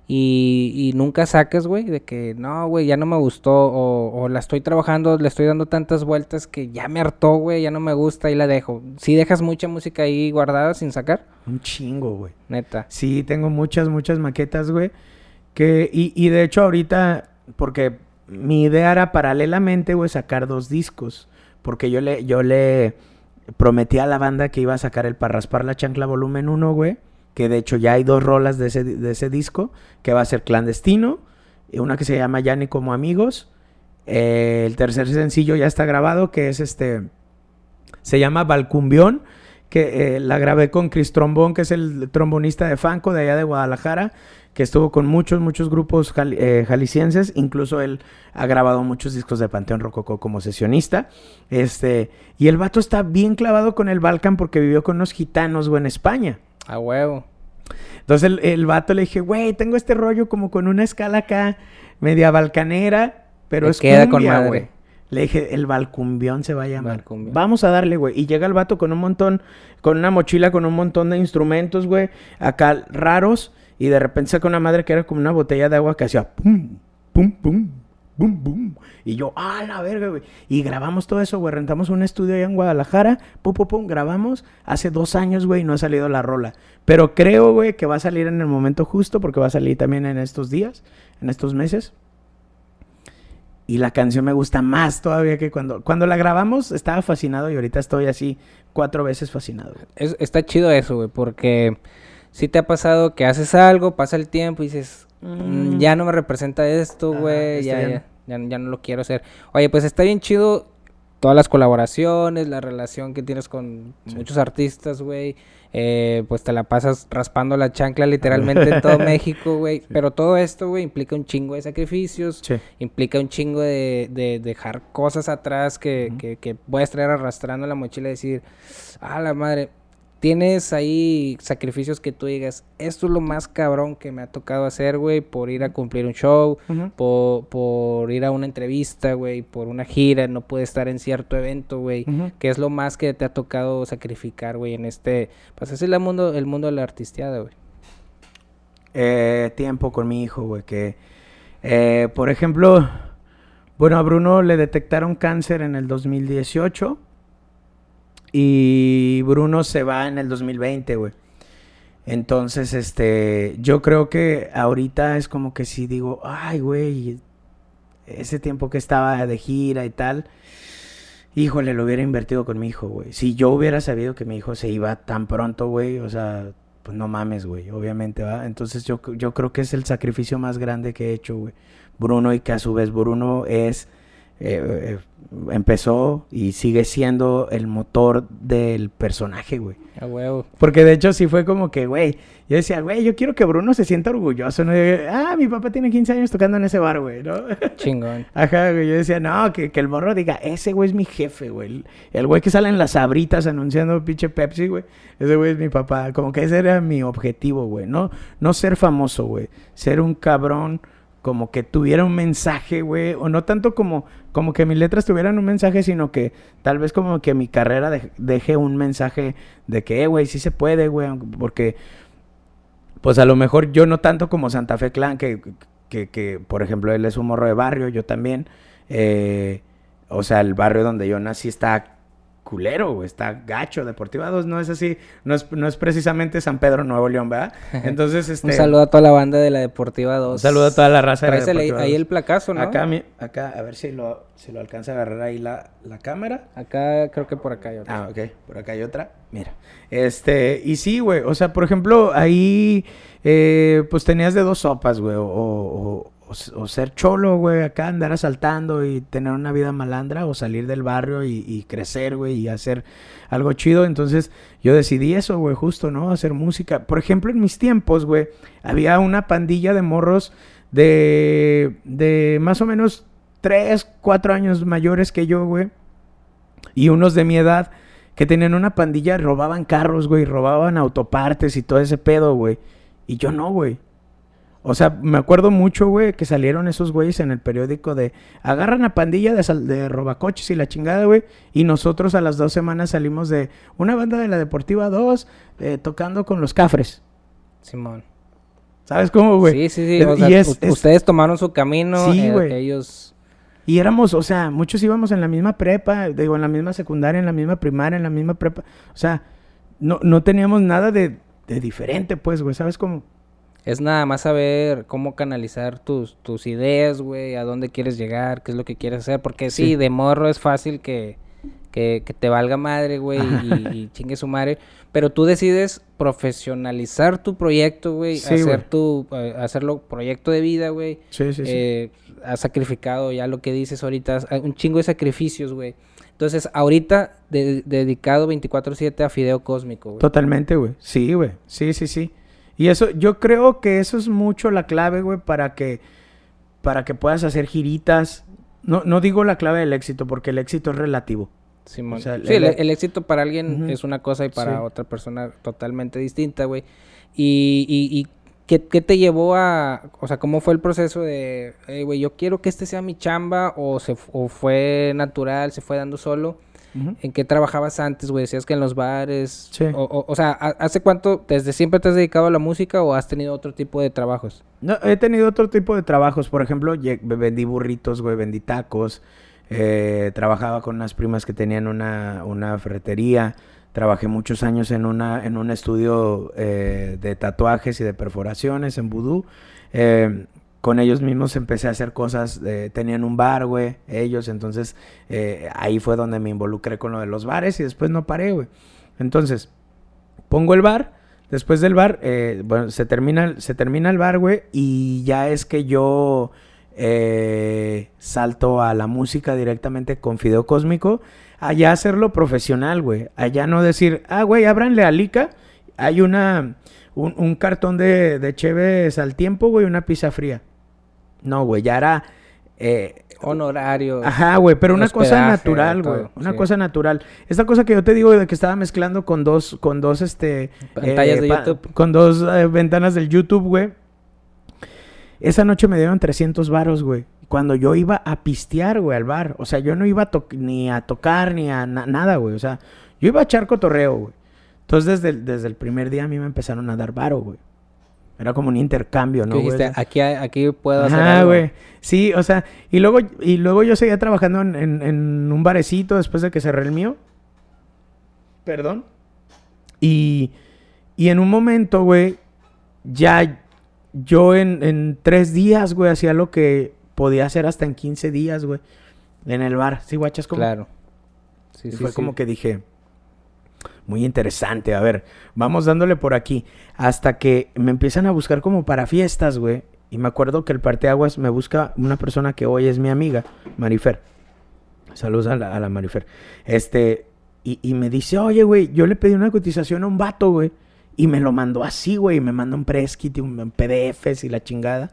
y, y nunca sacas, güey, de que no, güey, ya no me gustó, o, o la estoy trabajando, le estoy dando tantas vueltas que ya me hartó, güey, ya no me gusta y la dejo. Si dejas mucha música ahí guardada sin sacar, Un chingo, güey. neta. Sí, tengo muchas, muchas maquetas, güey. Que, y, y de hecho ahorita, porque mi idea era paralelamente, güey, sacar dos discos. Porque yo le, yo le prometí a la banda que iba a sacar el Para Raspar la Chancla volumen 1, güey. Que de hecho ya hay dos rolas de ese, de ese disco, que va a ser Clandestino, y una que se llama Ya como amigos. Eh, el tercer sencillo ya está grabado, que es este, se llama Balcumbión, que eh, la grabé con Chris Trombón, que es el trombonista de Fanco de allá de Guadalajara, que estuvo con muchos, muchos grupos jali- eh, jaliscienses, incluso él ha grabado muchos discos de Panteón Rococó como sesionista, este, y el vato está bien clavado con el Balkan porque vivió con unos gitanos, güey, en España. A huevo. Entonces el, el vato le dije, güey, tengo este rollo como con una escala acá, media balcanera, pero Te es queda con cumbia, güey. Le dije, el balcumbión se va a llamar. Balcumbión. Vamos a darle, güey. Y llega el vato con un montón, con una mochila con un montón de instrumentos, güey, acá raros. Y de repente saca una madre que era como una botella de agua que hacía pum, pum, pum, pum, pum. Y yo, ah, la verga, güey. Y grabamos todo eso, güey. Rentamos un estudio allá en Guadalajara, pum, pum, pum. Grabamos hace dos años, güey, no ha salido la rola. Pero creo, güey, que va a salir en el momento justo, porque va a salir también en estos días, en estos meses. Y la canción me gusta más todavía que cuando... Cuando la grabamos estaba fascinado y ahorita estoy así cuatro veces fascinado. Es- está chido eso, güey, porque si te ha pasado que haces algo, pasa el tiempo y dices, "Mm, Mm. ya no me representa esto, Ajá, güey, ya, ya ya, no lo quiero hacer. Oye, pues está bien chido todas las colaboraciones, la relación que tienes con Sí. muchos artistas, güey. Eh, pues te la pasas raspando la chancla literalmente en todo [laughs] México, güey. Pero todo esto, güey, implica un chingo de sacrificios, Sí. implica un chingo de, de dejar cosas atrás que, que, que puedes traer arrastrando la mochila y decir, ah, la madre, tienes ahí sacrificios que tú digas, esto es lo más cabrón que me ha tocado hacer, güey, por ir a cumplir un show, por, por ir a una entrevista, güey, por una gira, no puedes estar en cierto evento, güey. Ujú. ¿Qué es lo más que te ha tocado sacrificar, güey, en este... Pues así es el mundo, el mundo de la artisteada, güey. eh, tiempo con mi hijo, güey, que, eh, por ejemplo, bueno, a Bruno le detectaron cáncer en el 2018 y Bruno se va en el 2020, güey. Entonces, este, yo creo que ahorita es como que si digo, ay, güey, ese tiempo que estaba de gira y tal, híjole, lo hubiera invertido con mi hijo, güey. Si yo hubiera sabido que mi hijo se iba tan pronto, güey, o sea, pues no mames, güey, obviamente, ¿va? Entonces yo, yo creo que es el sacrificio más grande que he hecho, güey. Bruno y que a su vez Bruno es, eh, eh, empezó y sigue siendo el motor del personaje, güey. A huevo. Porque de hecho sí fue como que, güey, yo decía, güey, yo quiero que Bruno se sienta orgulloso, ah, mi papá tiene 15 años tocando en ese bar, güey, ¿no? [laughs] Chingón. Ajá, güey, yo decía, no, que, que el morro diga, ese güey es mi jefe, güey. El- El güey que sale en las sabritas anunciando pinche Pepsi, güey. Ese güey es mi papá. Como que ese era mi objetivo, güey. No, no ser famoso, güey. Ser un cabrón como que tuviera un mensaje, güey. O no tanto como, como que mis letras tuvieran un mensaje, sino que tal vez como que mi carrera de- deje un mensaje de que, eh, güey, sí se puede, güey. Porque, pues a lo mejor yo no tanto como Santa Fe Clan, que, que, que, por ejemplo, él es un morro de barrio, yo también. Eh, o sea, el barrio donde yo nací está culero, güey. Está gacho. Deportiva 2 no es así. No es, no es precisamente San Pedro, Nuevo León, ¿verdad? [laughs] Entonces, este... Un saludo a toda la banda de la Deportiva 2. Un saludo a toda la raza de la Deportiva ahí 2. el placazo, ¿no? Acá, a ver si lo, si lo alcanza a agarrar ahí la, la cámara. Acá, creo que por acá hay otro. Ah, ok. Por acá hay otra. Mira. Este, y sí, güey. O sea, por ejemplo, ahí, eh, pues tenías de dos sopas, güey. O, o- o- ser cholo, güey, acá andar asaltando y tener una vida malandra. O salir del barrio y, y crecer, güey, y hacer algo chido. Entonces, yo decidí eso, güey, justo, ¿no? Hacer música. Por ejemplo, en mis tiempos, güey, había una pandilla de morros de, de más o menos 3, 4 años mayores que yo, güey. Y unos de mi edad que tenían una pandilla, robaban carros, güey, robaban autopartes y todo ese pedo, güey. Y yo no, güey. O sea, me acuerdo mucho, güey, que salieron esos güeyes en el periódico de agarran a pandilla de, sal- de robacoches y la chingada, güey. Y nosotros a las dos semanas salimos de una banda de la Deportiva 2 eh, tocando con los cafres. Simón. ¿Sabes cómo, güey? Sí, sí, sí. O sea, y es- ustedes tomaron su camino. Sí, eh, güey. ellos. Y éramos, o sea, muchos íbamos en la misma prepa, digo, en la misma secundaria, en la misma primaria, en la misma prepa. O sea, no, no teníamos nada de, de diferente, pues, güey, ¿sabes cómo? Es nada más saber cómo canalizar tus, tus ideas, güey, a dónde quieres llegar, qué es lo que quieres hacer. Porque sí, Sí. de morro es fácil que, que, que te valga madre, güey, y, y chingue su madre. Pero tú decides profesionalizar tu proyecto, güey, Sí, hacer tu, eh, hacerlo proyecto de vida, güey. Sí, sí, sí. Eh, has sacrificado ya lo que dices ahorita, un chingo de sacrificios, güey. Entonces, ahorita de- dedicado 24/7 a Fideo Cósmico, güey. Totalmente, güey. Sí, güey. Sí, sí, sí. Y eso, yo creo que eso es mucho la clave, güey, para que, para que puedas hacer giritas. No, no digo la clave del éxito, porque el éxito es relativo. Simón. O sea, el- sí, el, éxito para alguien es una cosa y para Sí. otra persona totalmente distinta, güey. Y, y, y ¿qué, qué te llevó a, o sea, cómo fue el proceso de, "Ey, güey, yo quiero que este sea mi chamba o se o fue natural, se fue dando solo? ¿En qué trabajabas antes, güey? Decías que en los bares. Sí. O, o, o sea, ¿ha- ¿hace cuánto, desde siempre te has dedicado a la música o has tenido otro tipo de trabajos? No, he tenido otro tipo de trabajos. Por ejemplo, vendí burritos, güey, vendí tacos. eh, trabajaba con unas primas que tenían una, una ferretería. Trabajé muchos años en, una, en un estudio eh, de tatuajes y de perforaciones en Vudú. Eh, con ellos mismos empecé a hacer cosas. eh, tenían un bar, güey, ellos. Entonces, eh, ahí fue donde me involucré con lo de los bares y después no paré, güey. Entonces, pongo el bar. Después del bar, eh, bueno, se termina, se termina el bar, güey, y ya es que yo eh, salto a la música directamente con Fideo Cósmico, allá hacerlo profesional, güey, allá no decir, ah, güey, ábranle a Lica, hay una, un, un cartón de, de cheves al tiempo, güey, una pizza fría. No, güey, ya era... eh, Honorario. Ajá, güey, pero una cosa natural, güey. Una sí. cosa natural. Esta cosa que yo te digo de que estaba mezclando con dos, con dos, este... Pantallas de pa- YouTube. Con dos eh, ventanas del YouTube, güey. Esa noche me dieron 300 varos, güey. Cuando yo iba a pistear, güey, al bar. O sea, yo no iba a ni a tocar ni a na- nada, güey. O sea, yo iba a echar cotorreo, güey. Entonces, desde el, desde el primer día a mí me empezaron a dar varo, güey. Era como un intercambio, ¿no, dijiste, aquí, aquí puedo hacer algo. güey. Sí, o sea, y luego, y luego yo seguía trabajando en, en- en un barecito después de que cerré el mío. Perdón. Y, y en un momento, güey, ya yo en, en tres días, güey, hacía lo que podía hacer hasta en 15 días, güey. En el bar. ¿Sí, guachas? Como, Claro. Sí, y sí, fue sí. como que dije, muy interesante, a ver, vamos dándole por aquí. Hasta que me empiezan a buscar como para fiestas, güey. Y me acuerdo que el parteaguas me busca una persona que hoy es mi amiga, Marifer. Saludos a la, Marifer. Este, y, y me dice, oye, güey, yo le pedí una cotización a un vato, güey. Y me lo mandó así, güey. Me mandó un press kit y un, PDFs y la chingada.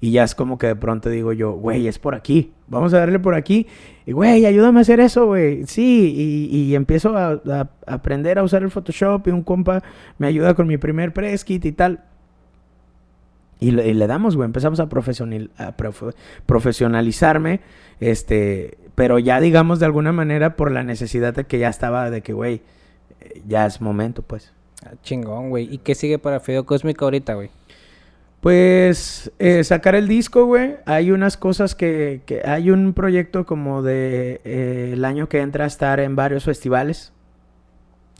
Y ya es como que de pronto digo yo, güey, es por aquí. Vamos a darle por aquí. Y, güey, ayúdame a hacer eso, güey. Sí, y, y empiezo a, aprender a usar el Photoshop. Y un compa me ayuda con mi primer press kit y tal. Y le, damos, güey. Empezamos a, profesional, a profe- profesionalizarme. Este, pero ya digamos de alguna manera por la necesidad de que ya estaba de que, güey, eh, ya es momento, pues. Ah, Chingón, güey. ¿Y qué sigue para Fideo Cósmico ahorita, güey? Pues eh, sacar el disco, güey. Hay unas cosas que, que hay un proyecto como de eh, el año que entra a estar en varios festivales.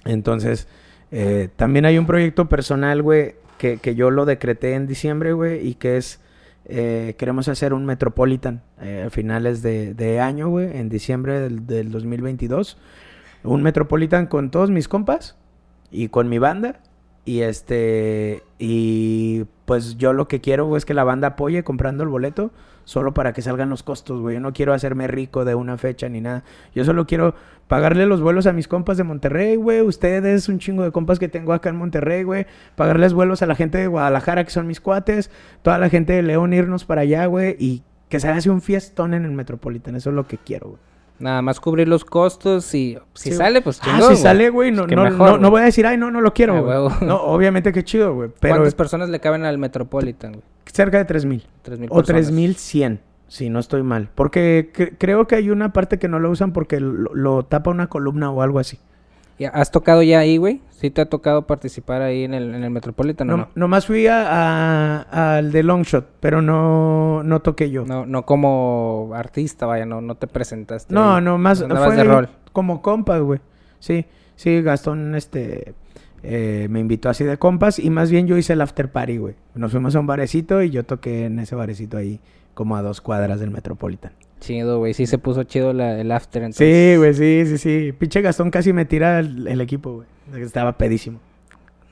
Entonces, eh, también hay un proyecto personal, güey, que, que yo lo decreté en diciembre, güey, y que es, queremos hacer un Metropolitan a finales de, de año, güey, en diciembre del, del 2022. Un Metropolitan con todos mis compas y con mi banda. Y este, y pues yo lo que quiero, güey, es que la banda apoye comprando el boleto solo para que salgan los costos, güey. Yo no quiero hacerme rico de una fecha ni nada. Yo solo quiero pagarle los vuelos a mis compas de Monterrey, güey. Ustedes, un chingo de compas que tengo acá en Monterrey, güey. Pagarles vuelos a la gente de Guadalajara, que son mis cuates. Toda la gente de León, irnos para allá, güey. Y que se haga un fiestón en el Metropolitan. Eso es lo que quiero, güey. Nada más cubrir los costos y si Sí, sale, pues Ah, chingón, si sale, güey, no, Pues, qué no, mejor, no, no güey. voy a decir, ay, no, no lo quiero, Ah, güey. No, obviamente que chido, güey. Pero ¿Cuántas personas le caben al Metropolitan, güey? cerca de 3000. Tres mil O personas. 3100, si no estoy mal. Porque cre- creo que hay una parte que no lo usan porque lo, lo tapa una columna o algo así. ¿Y ¿Has tocado ya ahí, güey? ¿Sí te ha tocado participar ahí en el, en el Metropolitan o No, no? Nomás fui a- a- al de Longshot, pero no, no toqué yo. No, no como artista, vaya, no, no te presentaste. No, ahí. no, más fue de rol. como compas, güey. Sí, sí, Gastón, este, eh, me invitó así de compas y más bien yo hice el after party, güey. Nos fuimos a un barecito y yo toqué en ese barecito ahí, como a dos cuadras del Metropolitan. Chido, güey. Sí se puso chido la- el after, Sí, entonces. güey, sí, sí, sí. Pinche Gastón casi me tira el, el equipo, güey. Estaba pedísimo.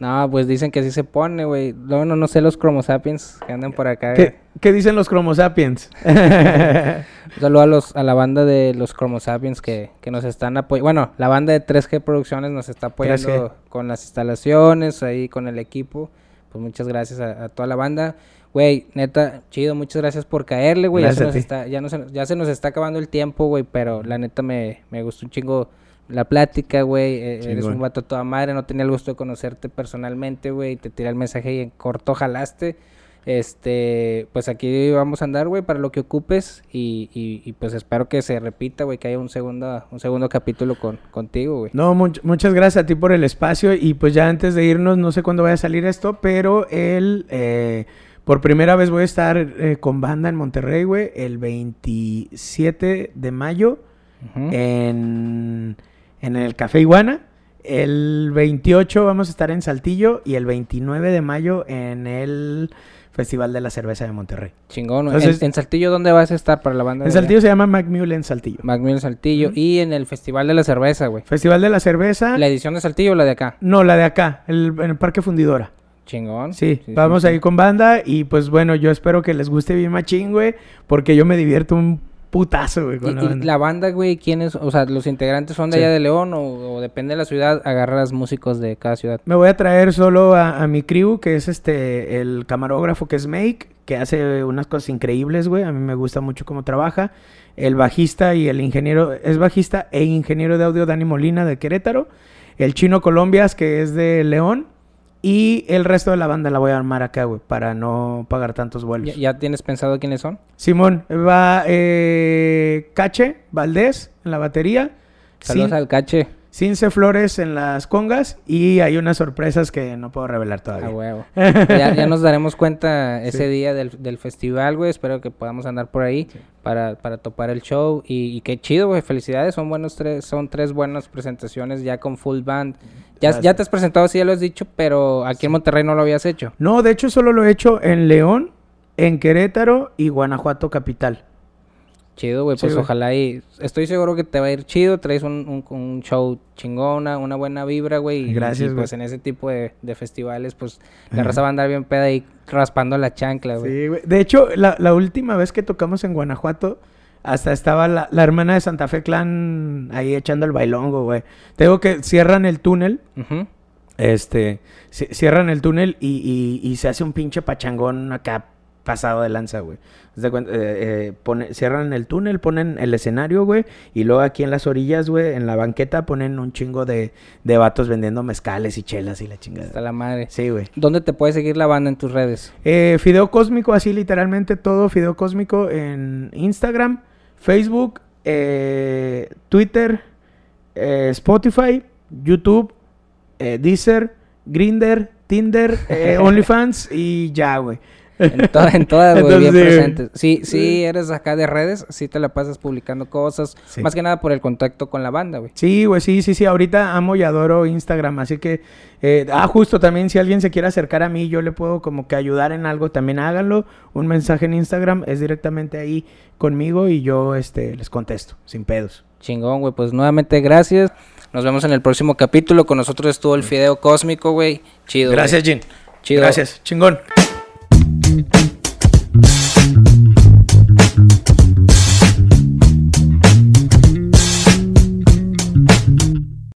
No, pues dicen que sí se pone, güey. No, no sé los Chromo Sapiens que andan por acá. ¿Qué, qué dicen los Chromo Sapiens? Un [laughs] saludo a, los, a la banda de los Chromo Sapiens que, que nos están apoyando. Bueno, la banda de 3G Producciones nos está apoyando 3G. con las instalaciones, ahí con el equipo. Pues muchas gracias a, a toda la banda. Güey, neta, chido, muchas gracias por caerle, güey. Ya, se nos está, ya, no se, ya se nos está acabando el tiempo, güey, pero la neta me, me gustó un chingo la plática, güey. Eh, eres un vato toda madre, no tenía el gusto de conocerte personalmente, güey. Te tiré el mensaje y en corto jalaste. Este, pues aquí vamos a andar, güey, para lo que ocupes y, y, y, pues espero que se repita, güey, que haya un segundo, un segundo capítulo con, contigo, güey. No, much- muchas gracias a ti por el espacio y pues ya antes de irnos, no sé cuándo vaya a salir esto, pero el, eh, por primera vez voy a estar eh, con banda en Monterrey, güey, el 27 de mayo en, en el Café Iguana. El 28 vamos a estar en Saltillo y el 29 de mayo en el Festival de la Cerveza de Monterrey. Chingón. Entonces- ¿En, en Saltillo dónde vas a estar para la banda? En allá? Saltillo se llama Macmillan Saltillo. Macmillan Saltillo. Y en el Festival de la Cerveza, güey. Festival de la Cerveza. ¿La edición de Saltillo o la de acá? No, la de acá, el, en el Parque Fundidora. Chingón. Sí, vamos sí. ahí con banda y pues bueno, yo espero que les guste bien machín, güey, porque yo me divierto un putazo, güey, Y, la y banda. la banda, güey, ¿quiénes? O sea, los integrantes son de Sí. allá de León o, o depende de la ciudad, agarras músicos de cada ciudad. Me voy a traer solo a, a mi crew, que es este, el camarógrafo que es Make, que hace unas cosas increíbles, güey, a mí me gusta mucho cómo trabaja. El bajista y el ingeniero, es bajista e ingeniero de audio Dani Molina de Querétaro. El chino Colombias, que es de León. Y el resto de la banda la voy a armar acá, güey, para no pagar tantos vuelos. ¿Ya, ya tienes pensado quiénes son? Simón, va eh, Cache, Valdés en la batería, Saludos al cache. Cince Flores en las congas y hay unas sorpresas que no puedo revelar A todavía. huevo. [laughs] ya, ya nos daremos cuenta ese Sí. día del, del festival, güey. Espero que podamos andar por ahí para, para topar el show. Y, y qué chido, güey. Felicidades. Son buenos tres, son tres buenas presentaciones ya con full band. Ya, ya te has presentado, sí, ya lo has dicho, pero aquí en Monterrey no lo habías hecho. No, de hecho solo lo he hecho en León, en Querétaro y Guanajuato capital. Chido, güey. Pues ojalá y... Estoy seguro que te va a ir chido. Traes un, un, un show chingona, una buena vibra, güey. y- Gracias, Y, pues en ese tipo de, de festivales, pues la raza va a andar bien peda ahí raspando la chancla, güey. Sí, güey. De hecho, la, la última vez que tocamos en Guanajuato, hasta estaba la, la hermana de Santa Fe Clan ahí echando el bailongo, güey. Tengo que cierran el túnel. Este, ci- cierran el túnel y, y- y se hace un pinche pachangón acá pasado de lanza, güey. Eh, eh, pone- cierran el túnel, ponen el escenario, güey, y luego aquí en las orillas, güey, en la banqueta ponen un chingo de, de vatos vendiendo mezcales y chelas y la Hasta chingada. la madre. Sí, güey. ¿Dónde te puede seguir la banda en tus redes? Eh, Fideo Cósmico, así literalmente todo Fideo Cósmico en Instagram, Facebook, eh, Twitter, eh, Spotify, YouTube, eh, Deezer, Grinder, Tinder, [laughs] OnlyFans y ya, güey. En, to- en todas, güey, bien Entonces, presentes. Sí, sí, eres acá de redes, sí te la pasas publicando cosas. Sí. Más que nada por el contacto con la banda, güey. Sí, güey, sí, sí, sí. Ahorita amo y adoro Instagram, así que... eh, ah, justo también si alguien se quiere acercar a mí, yo le puedo como que ayudar en algo, también háganlo. Un mensaje en Instagram es directamente ahí conmigo y yo este, les contesto, sin pedos. Chingón, güey. Pues nuevamente gracias. Nos vemos en el próximo capítulo. Con nosotros estuvo el Fideo Cósmico, güey. Chido. güey. Gracias, Jin. Chido. Gracias, chingón. Thank you.